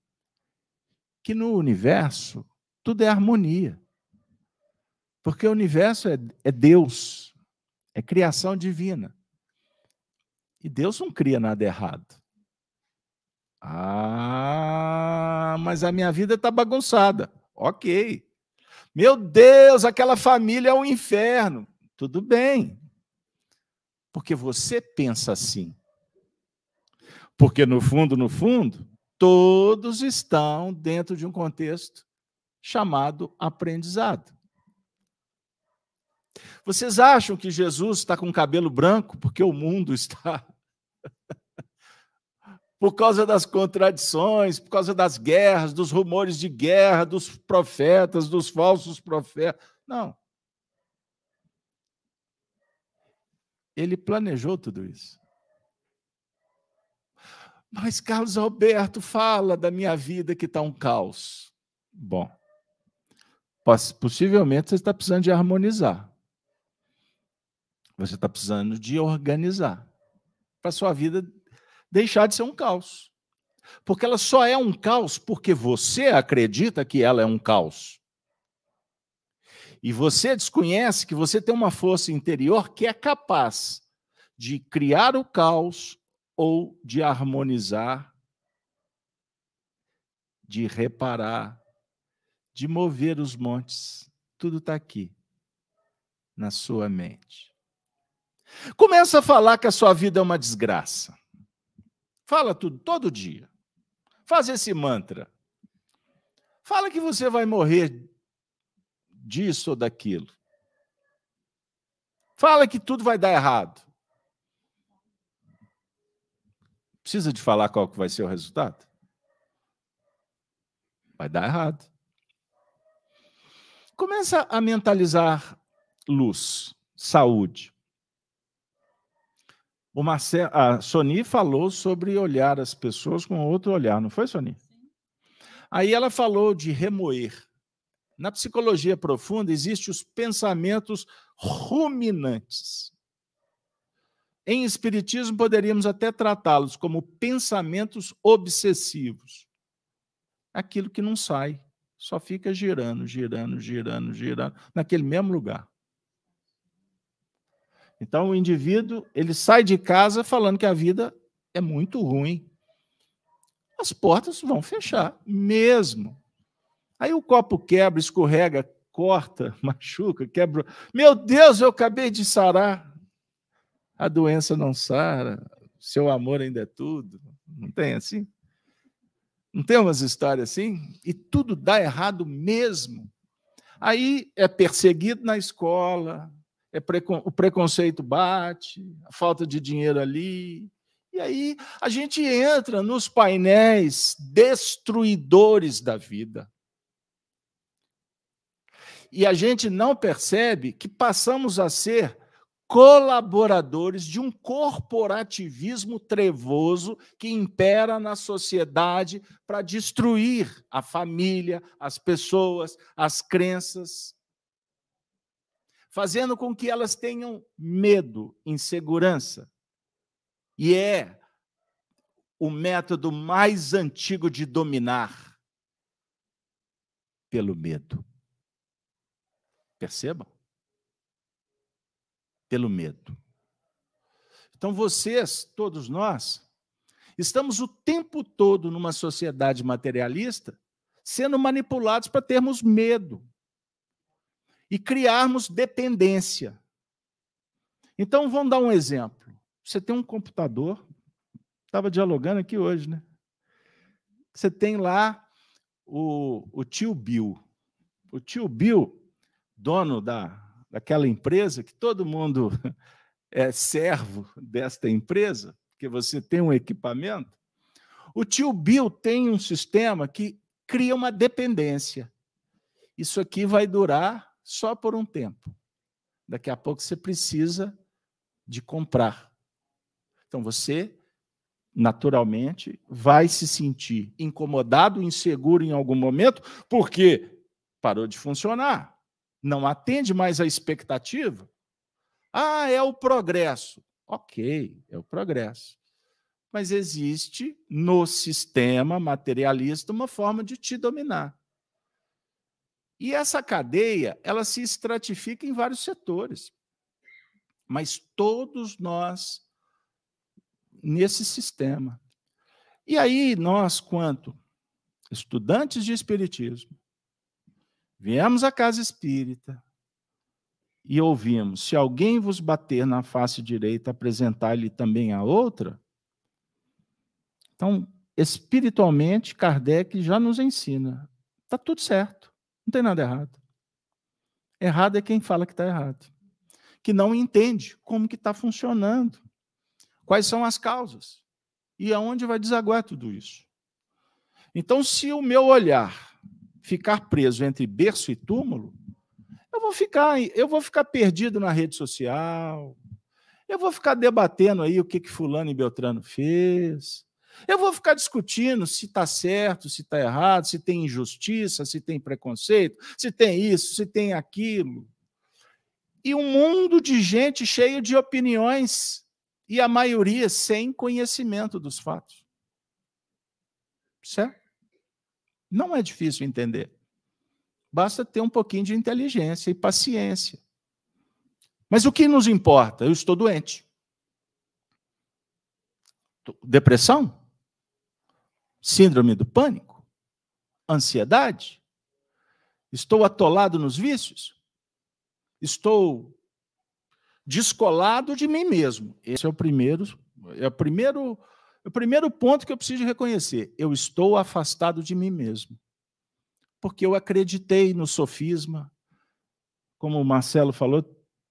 que no universo tudo é harmonia. Porque o universo é, é Deus, é criação divina. E Deus não cria nada errado. Ah, mas a minha vida está bagunçada. Ok. Meu Deus, aquela família é um inferno. Tudo bem. Porque você pensa assim. Porque no fundo, no fundo, todos estão dentro de um contexto chamado aprendizado. Vocês acham que Jesus está com cabelo branco porque o mundo está. por causa das contradições, por causa das guerras, dos rumores de guerra, dos profetas, dos falsos profetas. Não. Ele planejou tudo isso. Mas Carlos Alberto fala da minha vida que está um caos. Bom, possivelmente você está precisando de harmonizar. Você está precisando de organizar para sua vida deixar de ser um caos. Porque ela só é um caos porque você acredita que ela é um caos e você desconhece que você tem uma força interior que é capaz de criar o caos ou de harmonizar, de reparar, de mover os montes. Tudo está aqui, na sua mente. Começa a falar que a sua vida é uma desgraça. Fala tudo, todo dia. Faz esse mantra. Fala que você vai morrer disso ou daquilo. Fala que tudo vai dar errado. Precisa de falar qual que vai ser o resultado? Vai dar errado. Começa a mentalizar luz, saúde. O Marcel, a Sony falou sobre olhar as pessoas com outro olhar, não foi, Sony? Aí ela falou de remoer Na psicologia profunda existem os pensamentos ruminantes. Em espiritismo poderíamos até tratá-los como pensamentos obsessivos. Aquilo que não sai, só fica girando, girando, girando, girando naquele mesmo lugar. Então o indivíduo, ele sai de casa falando que a vida é muito ruim. As portas vão fechar mesmo. Aí o copo quebra, escorrega, corta, machuca, quebra. Meu Deus, eu acabei de sarar. A doença não sara, seu amor ainda é tudo. Não tem assim? Não tem umas histórias assim? E tudo dá errado mesmo. Aí é perseguido na escola, é precon... o preconceito bate, a falta de dinheiro ali. E aí a gente entra nos painéis destruidores da vida e a gente não percebe que passamos a ser colaboradores de um corporativismo trevoso que impera na sociedade para destruir a família, as pessoas, as crenças, fazendo com que elas tenham medo, insegurança. E é o método mais antigo de dominar pelo medo. Percebam? Pelo medo. Então, vocês, todos nós, estamos o tempo todo numa sociedade materialista sendo manipulados para termos medo e criarmos dependência. Então, vamos dar um exemplo. Você tem um computador, estava dialogando aqui hoje, né? Você tem lá o, o tio Bill. O tio Bill, dono da, daquela empresa, que todo mundo é servo desta empresa, porque você tem um equipamento, o tio Bill tem um sistema que cria uma dependência. Isso aqui vai durar só por um tempo. Daqui a pouco você precisa de comprar. Então você, naturalmente, vai se sentir incomodado, inseguro em algum momento, porque parou de funcionar não atende mais à expectativa, ah, é o progresso. Ok, é o progresso. Mas existe no sistema materialista uma forma de te dominar. E essa cadeia, ela se estratifica em vários setores. Mas todos nós nesse sistema. E aí nós, quanto estudantes de espiritismo, Viemos à casa espírita e ouvimos: se alguém vos bater na face direita, apresentar-lhe também a outra. Então, espiritualmente, Kardec já nos ensina: está tudo certo, não tem nada errado. Errado é quem fala que está errado, que não entende como que está funcionando, quais são as causas e aonde vai desaguar tudo isso. Então, se o meu olhar ficar preso entre berço e túmulo, eu vou ficar, eu vou ficar perdido na rede social. Eu vou ficar debatendo aí o que que fulano e Beltrano fez. Eu vou ficar discutindo se está certo, se está errado, se tem injustiça, se tem preconceito, se tem isso, se tem aquilo. E um mundo de gente cheio de opiniões e a maioria sem conhecimento dos fatos. Certo? Não é difícil entender. Basta ter um pouquinho de inteligência e paciência. Mas o que nos importa? Eu estou doente. Depressão? Síndrome do pânico? Ansiedade? Estou atolado nos vícios? Estou descolado de mim mesmo. Esse é o primeiro, é o primeiro o primeiro ponto que eu preciso reconhecer, eu estou afastado de mim mesmo. Porque eu acreditei no sofisma. Como o Marcelo falou,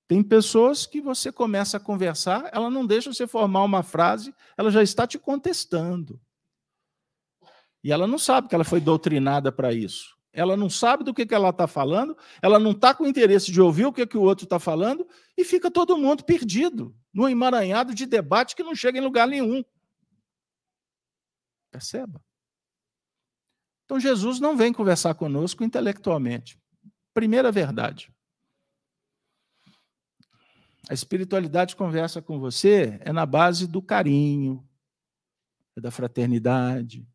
tem pessoas que você começa a conversar, ela não deixa você formar uma frase, ela já está te contestando. E ela não sabe que ela foi doutrinada para isso. Ela não sabe do que, que ela está falando, ela não está com interesse de ouvir o que, que o outro está falando, e fica todo mundo perdido, no emaranhado de debate que não chega em lugar nenhum. Perceba. Então Jesus não vem conversar conosco intelectualmente. Primeira verdade. A espiritualidade conversa com você é na base do carinho, é da fraternidade.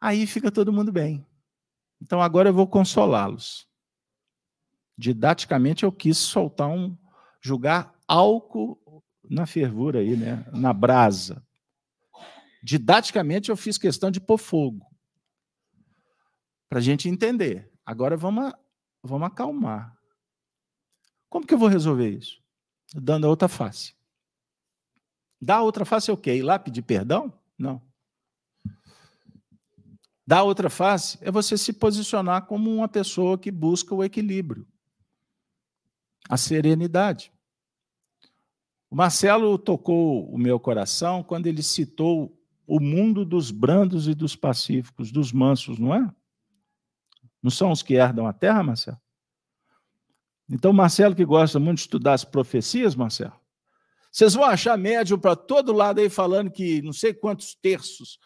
Aí fica todo mundo bem. Então agora eu vou consolá-los. Didaticamente eu quis soltar um julgar álcool na fervura aí, né? Na brasa. Didaticamente eu fiz questão de pôr fogo. Para a gente entender. Agora vamos, vamos acalmar. Como que eu vou resolver isso? Dando a outra face. Dar a outra face é o quê? Ir lá pedir perdão? Não. Dar a outra face é você se posicionar como uma pessoa que busca o equilíbrio, a serenidade. O Marcelo tocou o meu coração quando ele citou o mundo dos brandos e dos pacíficos, dos mansos, não é? Não são os que herdam a terra, Marcelo? Então, Marcelo, que gosta muito de estudar as profecias, Marcelo, vocês vão achar médium para todo lado aí falando que não sei quantos terços,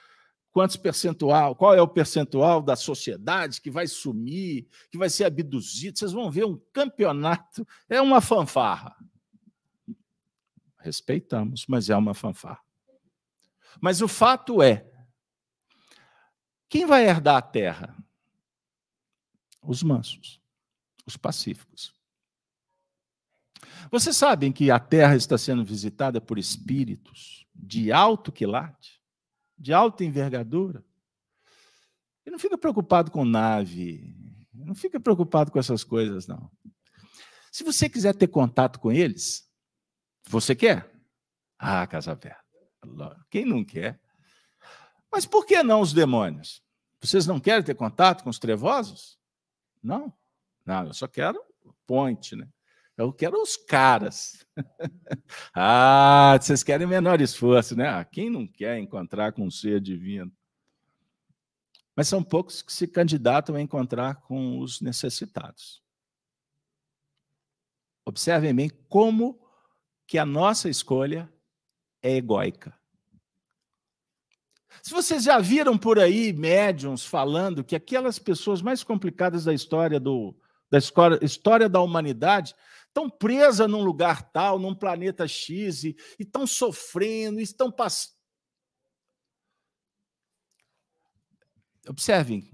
quantos percentual, qual é o percentual da sociedade que vai sumir, que vai ser abduzido. Vocês vão ver um campeonato, é uma fanfarra. Respeitamos, mas é uma fanfarra. Mas o fato é: quem vai herdar a terra? Os mansos, os pacíficos. Vocês sabem que a terra está sendo visitada por espíritos de alto quilate, de alta envergadura? E não fica preocupado com nave, não fica preocupado com essas coisas, não. Se você quiser ter contato com eles, você quer? Ah, casa aberta. Quem não quer? Mas por que não os demônios? Vocês não querem ter contato com os trevosos? Não. Não, eu só quero point, né? Eu quero os caras. ah, vocês querem menor esforço, né? Ah, quem não quer encontrar com um ser divino? Mas são poucos que se candidatam a encontrar com os necessitados. Observem bem como que a nossa escolha é egóica. Se vocês já viram por aí médiums falando que aquelas pessoas mais complicadas da história do, da história, história da humanidade estão presas num lugar tal, num planeta X, e estão sofrendo, estão passando. Observem.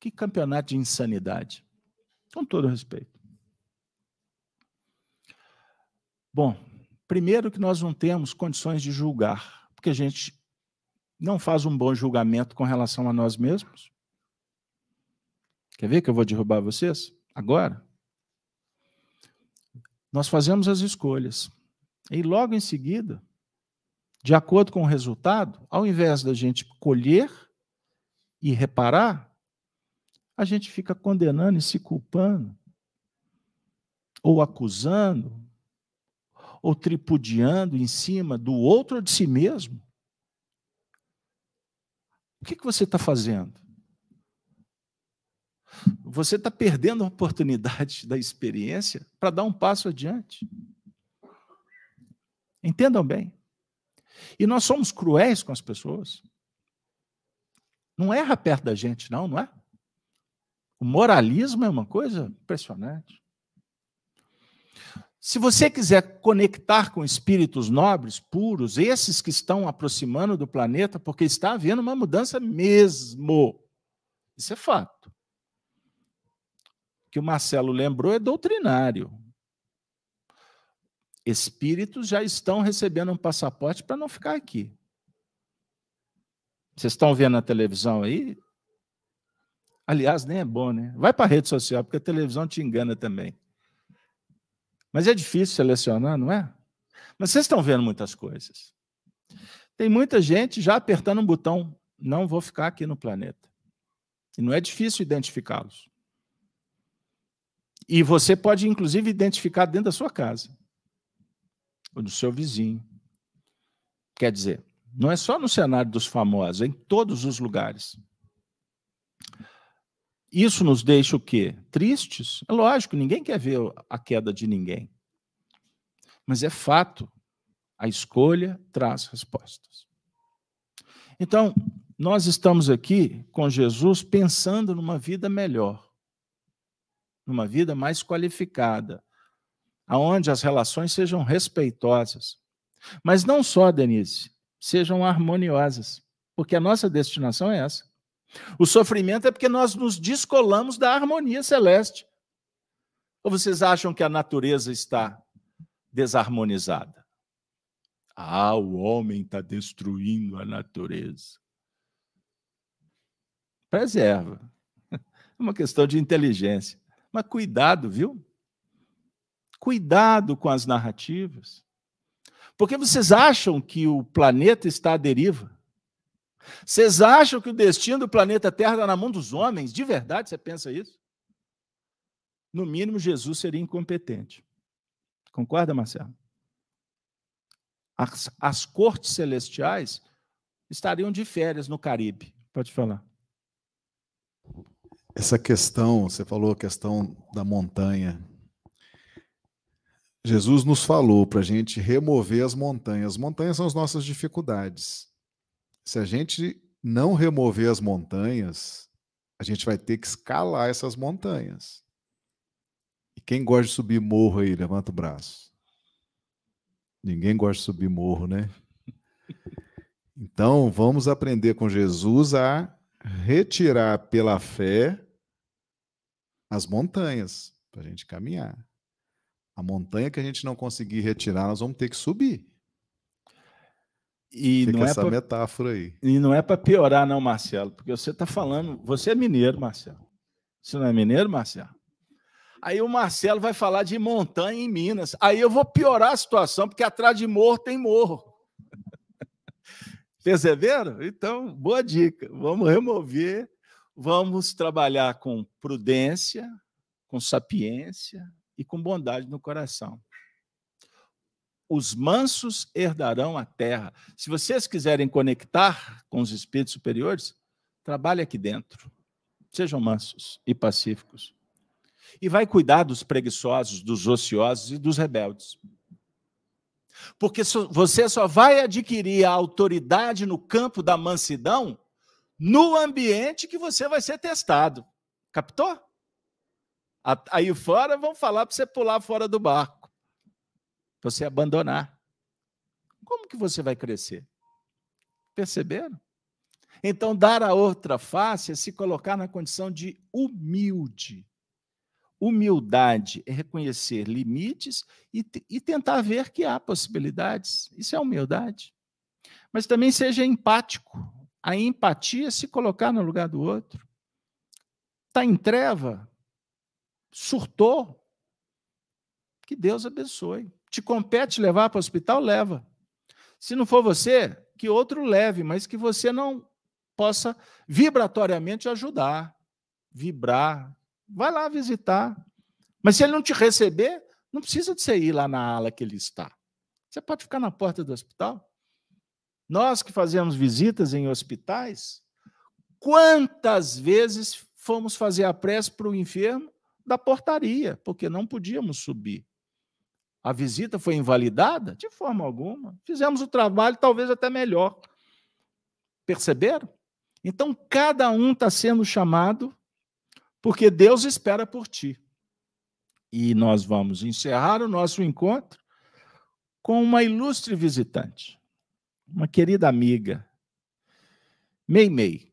Que campeonato de insanidade. Com todo respeito. Bom, primeiro que nós não temos condições de julgar, porque a gente não faz um bom julgamento com relação a nós mesmos. Quer ver que eu vou derrubar vocês? Agora? Nós fazemos as escolhas. E logo em seguida, de acordo com o resultado, ao invés da gente colher e reparar, a gente fica condenando e se culpando, ou acusando, ou tripudiando em cima do outro ou de si mesmo? O que, que você está fazendo? Você está perdendo a oportunidade da experiência para dar um passo adiante. Entendam bem. E nós somos cruéis com as pessoas. Não erra perto da gente, não, não é? O moralismo é uma coisa impressionante. Se você quiser conectar com espíritos nobres, puros, esses que estão aproximando do planeta, porque está havendo uma mudança mesmo. Isso é fato. O que o Marcelo lembrou é doutrinário. Espíritos já estão recebendo um passaporte para não ficar aqui. Vocês estão vendo na televisão aí? Aliás, nem é bom, né? Vai para a rede social, porque a televisão te engana também. Mas é difícil selecionar, não é? Mas vocês estão vendo muitas coisas. Tem muita gente já apertando um botão, não vou ficar aqui no planeta. E não é difícil identificá-los. E você pode, inclusive, identificar dentro da sua casa, ou do seu vizinho. Quer dizer, não é só no cenário dos famosos, é em todos os lugares. Isso nos deixa o quê? Tristes? É lógico, ninguém quer ver a queda de ninguém. Mas é fato, a escolha traz respostas. Então, nós estamos aqui com Jesus pensando numa vida melhor, numa vida mais qualificada, aonde as relações sejam respeitosas. Mas não só, Denise, sejam harmoniosas, porque a nossa destinação é essa. O sofrimento é porque nós nos descolamos da harmonia celeste. Ou vocês acham que a natureza está desarmonizada? Ah, o homem está destruindo a natureza. Preserva. É uma questão de inteligência. Mas cuidado, viu? Cuidado com as narrativas. Porque vocês acham que o planeta está à deriva? Vocês acham que o destino do planeta Terra está na mão dos homens? De verdade, você pensa isso? No mínimo, Jesus seria incompetente. Concorda, Marcelo? As, as cortes celestiais estariam de férias no Caribe. Pode falar. Essa questão, você falou a questão da montanha. Jesus nos falou para a gente remover as montanhas. As montanhas são as nossas dificuldades. Se a gente não remover as montanhas, a gente vai ter que escalar essas montanhas. E quem gosta de subir morro aí, levanta o braço. Ninguém gosta de subir morro, né? Então, vamos aprender com Jesus a retirar pela fé as montanhas para a gente caminhar. A montanha que a gente não conseguir retirar, nós vamos ter que subir. E Fica não é essa pra, metáfora aí. E não é para piorar, não, Marcelo, porque você está falando. Você é mineiro, Marcelo. Você não é mineiro, Marcelo? Aí o Marcelo vai falar de montanha em Minas. Aí eu vou piorar a situação, porque atrás de morro tem morro. Perceberam? Então, boa dica. Vamos remover, vamos trabalhar com prudência, com sapiência e com bondade no coração. Os mansos herdarão a terra. Se vocês quiserem conectar com os espíritos superiores, trabalhe aqui dentro. Sejam mansos e pacíficos. E vai cuidar dos preguiçosos, dos ociosos e dos rebeldes. Porque você só vai adquirir a autoridade no campo da mansidão no ambiente que você vai ser testado. Captou? Aí fora vão falar para você pular fora do barco, você abandonar. Como que você vai crescer? Perceberam? Então, dar a outra face é se colocar na condição de humilde. Humildade é reconhecer limites e, e tentar ver que há possibilidades. Isso é humildade. Mas também seja empático. A empatia é se colocar no lugar do outro. Está em treva? Surtou? Que Deus abençoe. Te compete levar para o hospital? Leva. Se não for você, que outro leve, mas que você não possa vibratoriamente ajudar, vibrar, Vai lá visitar. Mas se ele não te receber, não precisa de você ir lá na ala que ele está. Você pode ficar na porta do hospital. Nós que fazemos visitas em hospitais, quantas vezes fomos fazer a prece para o enfermo da portaria, porque não podíamos subir. A visita foi invalidada? De forma alguma. Fizemos o trabalho talvez até melhor. Perceberam? Então, cada um está sendo chamado porque Deus espera por ti. E nós vamos encerrar o nosso encontro com uma ilustre visitante, uma querida amiga, Meimei.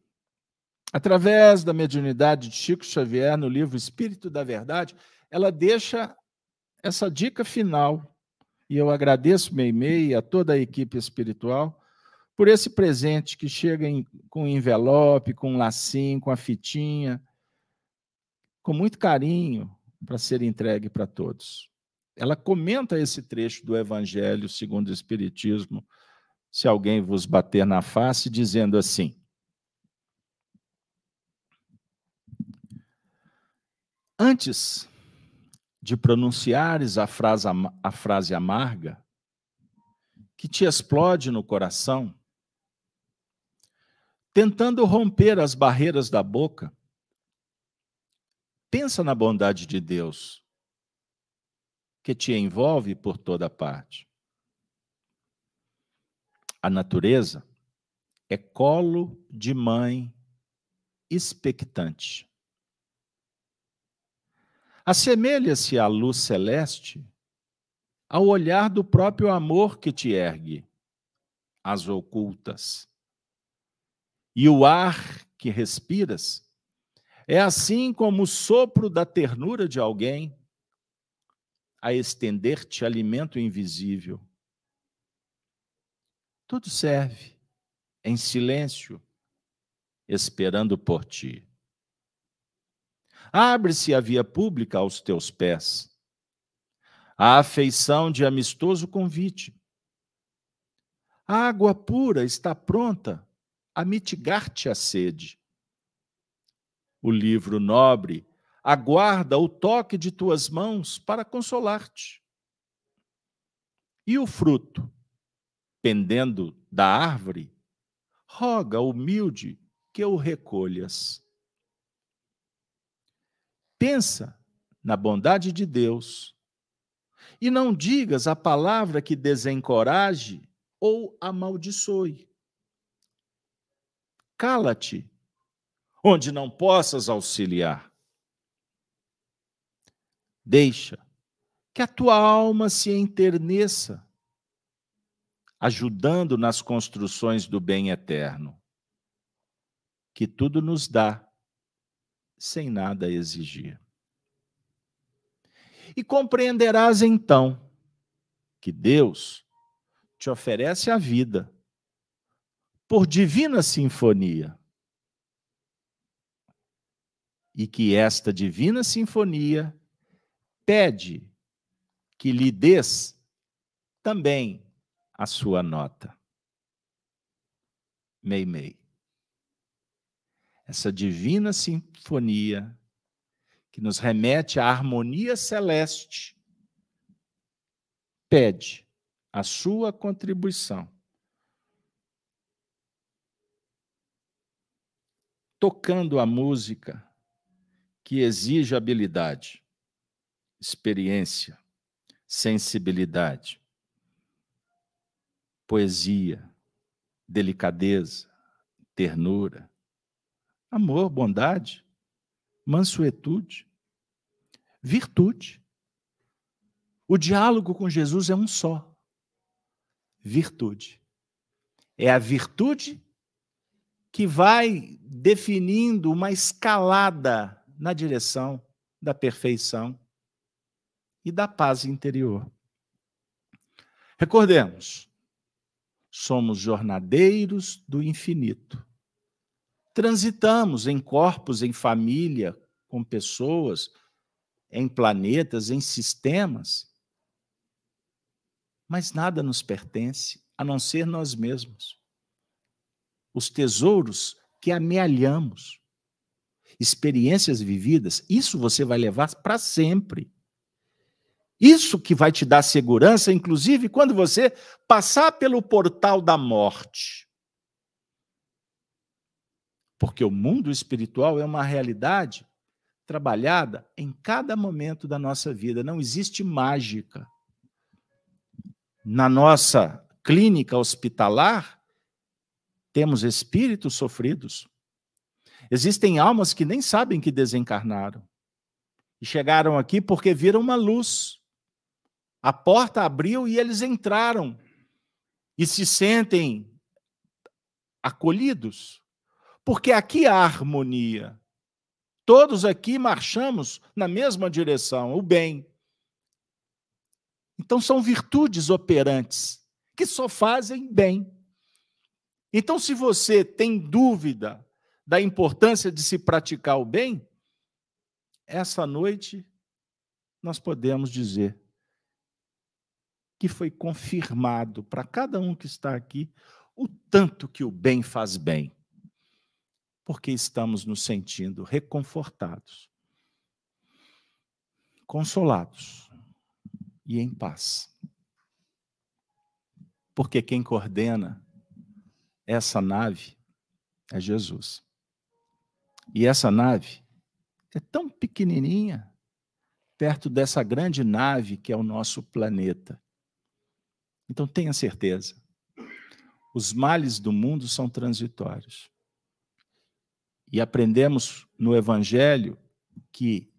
Através da mediunidade de Chico Xavier, no livro Espírito da Verdade, ela deixa essa dica final. E eu agradeço Meimei e a toda a equipe espiritual por esse presente que chega em, com envelope, com lacinho, com a fitinha com muito carinho para ser entregue para todos. Ela comenta esse trecho do Evangelho segundo o Espiritismo, se alguém vos bater na face, dizendo assim: Antes de pronunciares a frase, a frase amarga, que te explode no coração, tentando romper as barreiras da boca, Pensa na bondade de Deus, que te envolve por toda parte. A natureza é colo de mãe expectante. Assemelha-se à luz celeste ao olhar do próprio amor que te ergue, as ocultas. E o ar que respiras é assim como o sopro da ternura de alguém a estender-te alimento invisível. Tudo serve em silêncio, esperando por ti. Abre-se a via pública aos teus pés. A afeição de amistoso convite. A água pura está pronta a mitigar-te a sede. O livro nobre aguarda o toque de tuas mãos para consolar-te. E o fruto, pendendo da árvore, roga humilde que o recolhas. Pensa na bondade de Deus e não digas a palavra que desencoraje ou amaldiçoe. Cala-te, onde não possas auxiliar. Deixa que a tua alma se enterneça, ajudando nas construções do bem eterno, que tudo nos dá, sem nada exigir. E compreenderás então que Deus te oferece a vida por divina sinfonia. E que esta divina sinfonia pede que lhe des também a sua nota. Mei-mei. Essa divina sinfonia que nos remete à harmonia celeste pede a sua contribuição. Tocando a música que exige habilidade, experiência, sensibilidade, poesia, delicadeza, ternura, amor, bondade, mansuetude, virtude. O diálogo com Jesus é um só. Virtude. É a virtude que vai definindo uma escalada na direção da perfeição e da paz interior. Recordemos, somos jornadeiros do infinito. Transitamos em corpos, em família, com pessoas, em planetas, em sistemas, mas nada nos pertence a não ser nós mesmos os tesouros que amealhamos, experiências vividas, isso você vai levar para sempre. Isso que vai te dar segurança, inclusive quando você passar pelo portal da morte. Porque o mundo espiritual é uma realidade trabalhada em cada momento da nossa vida, não existe mágica. Na nossa clínica hospitalar, temos espíritos sofridos. Existem almas que nem sabem que desencarnaram. E chegaram aqui porque viram uma luz. A porta abriu e eles entraram. E se sentem acolhidos. Porque aqui há harmonia. Todos aqui marchamos na mesma direção, o bem. Então são virtudes operantes que só fazem bem. Então, se você tem dúvida da importância de se praticar o bem, essa noite nós podemos dizer que foi confirmado para cada um que está aqui o tanto que o bem faz bem, porque estamos nos sentindo reconfortados, consolados e em paz. Porque quem coordena essa nave é Jesus. E essa nave é tão pequenininha perto dessa grande nave que é o nosso planeta. Então tenha certeza. Os males do mundo são transitórios. E aprendemos no Evangelho que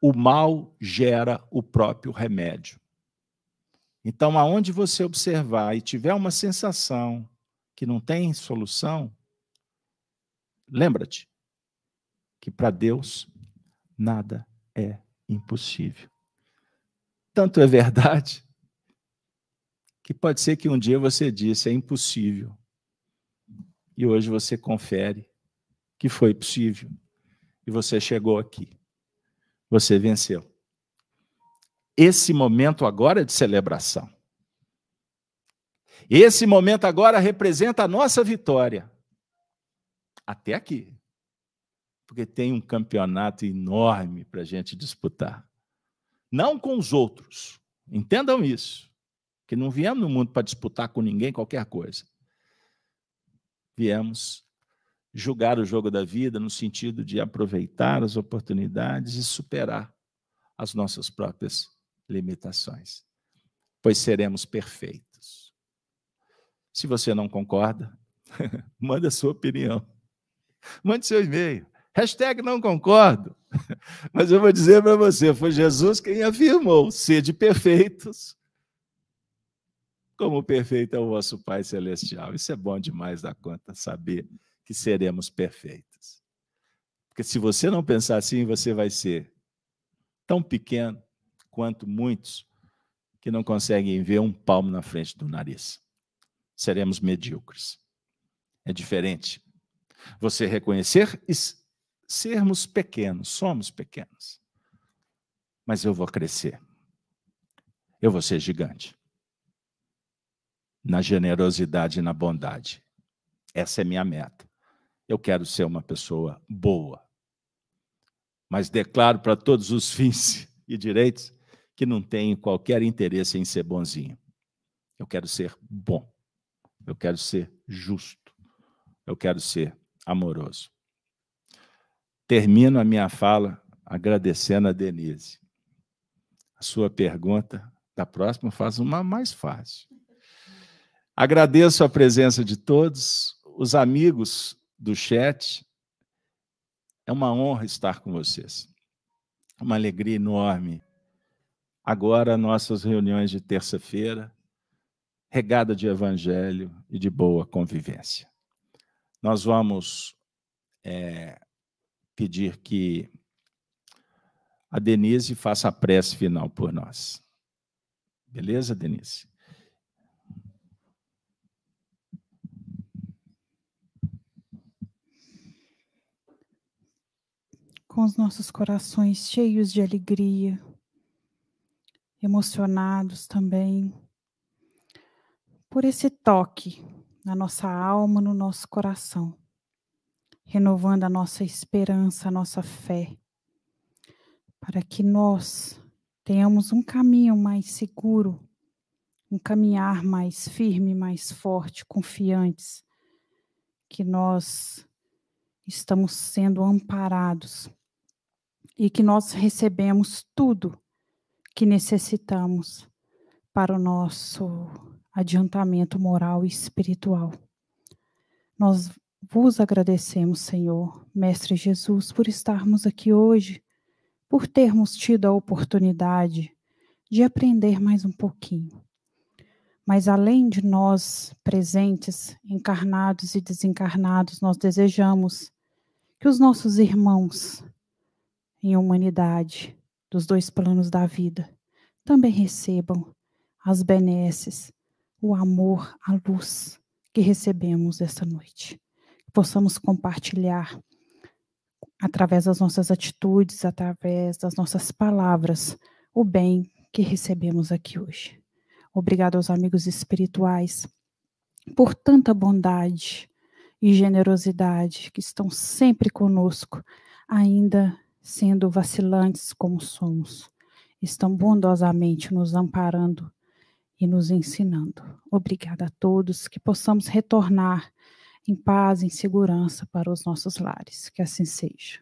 o mal gera o próprio remédio. Então, aonde você observar e tiver uma sensação que não tem solução, lembra-te que para Deus nada é impossível. Tanto é verdade que pode ser que um dia você disse é impossível. E hoje você confere que foi possível. E você chegou aqui. Você venceu. Esse momento agora é de celebração. Esse momento agora representa a nossa vitória. Até aqui. Porque tem um campeonato enorme para a gente disputar. Não com os outros. Entendam isso. Que não viemos no mundo para disputar com ninguém qualquer coisa. Viemos julgar o jogo da vida no sentido de aproveitar as oportunidades e superar as nossas próprias limitações, pois seremos perfeitos. Se você não concorda, manda sua opinião. Mande seu e-mail. Hashtag não concordo. Mas eu vou dizer para você: foi Jesus quem afirmou: sede perfeitos, como perfeito é o vosso Pai Celestial. Isso é bom demais da conta, saber que seremos perfeitos. Porque se você não pensar assim, você vai ser tão pequeno quanto muitos que não conseguem ver um palmo na frente do nariz. Seremos medíocres. É diferente. Você reconhecer e sermos pequenos, somos pequenos. Mas eu vou crescer. Eu vou ser gigante. Na generosidade e na bondade. Essa é minha meta. Eu quero ser uma pessoa boa. Mas declaro para todos os fins e direitos que não tenho qualquer interesse em ser bonzinho. Eu quero ser bom. Eu quero ser justo. Eu quero ser amoroso. Termino a minha fala agradecendo a Denise. A sua pergunta da próxima faz uma mais fácil. Agradeço a presença de todos, os amigos do chat. É uma honra estar com vocês. Uma alegria enorme agora nossas reuniões de terça-feira, regada de evangelho e de boa convivência. Nós vamos é, pedir que a Denise faça a prece final por nós. Beleza, Denise? Com os nossos corações cheios de alegria, emocionados também por esse toque na nossa alma, no nosso coração, renovando a nossa esperança, a nossa fé, para que nós tenhamos um caminho mais seguro, um caminhar mais firme, mais forte, confiantes, que nós estamos sendo amparados e que nós recebemos tudo que necessitamos para o nosso adiantamento moral e espiritual. Nós vos agradecemos, Senhor, Mestre Jesus, por estarmos aqui hoje, por termos tido a oportunidade de aprender mais um pouquinho. Mas além de nós presentes, encarnados e desencarnados, nós desejamos que os nossos irmãos em humanidade dos dois planos da vida, também recebam as benesses, o amor, a luz que recebemos esta noite. Que possamos compartilhar através das nossas atitudes, através das nossas palavras, o bem que recebemos aqui hoje. Obrigado aos amigos espirituais por tanta bondade e generosidade que estão sempre conosco, ainda sendo vacilantes como somos, estão bondosamente nos amparando e nos ensinando. Obrigada a todos, que possamos retornar em paz, em segurança para os nossos lares. Que assim seja.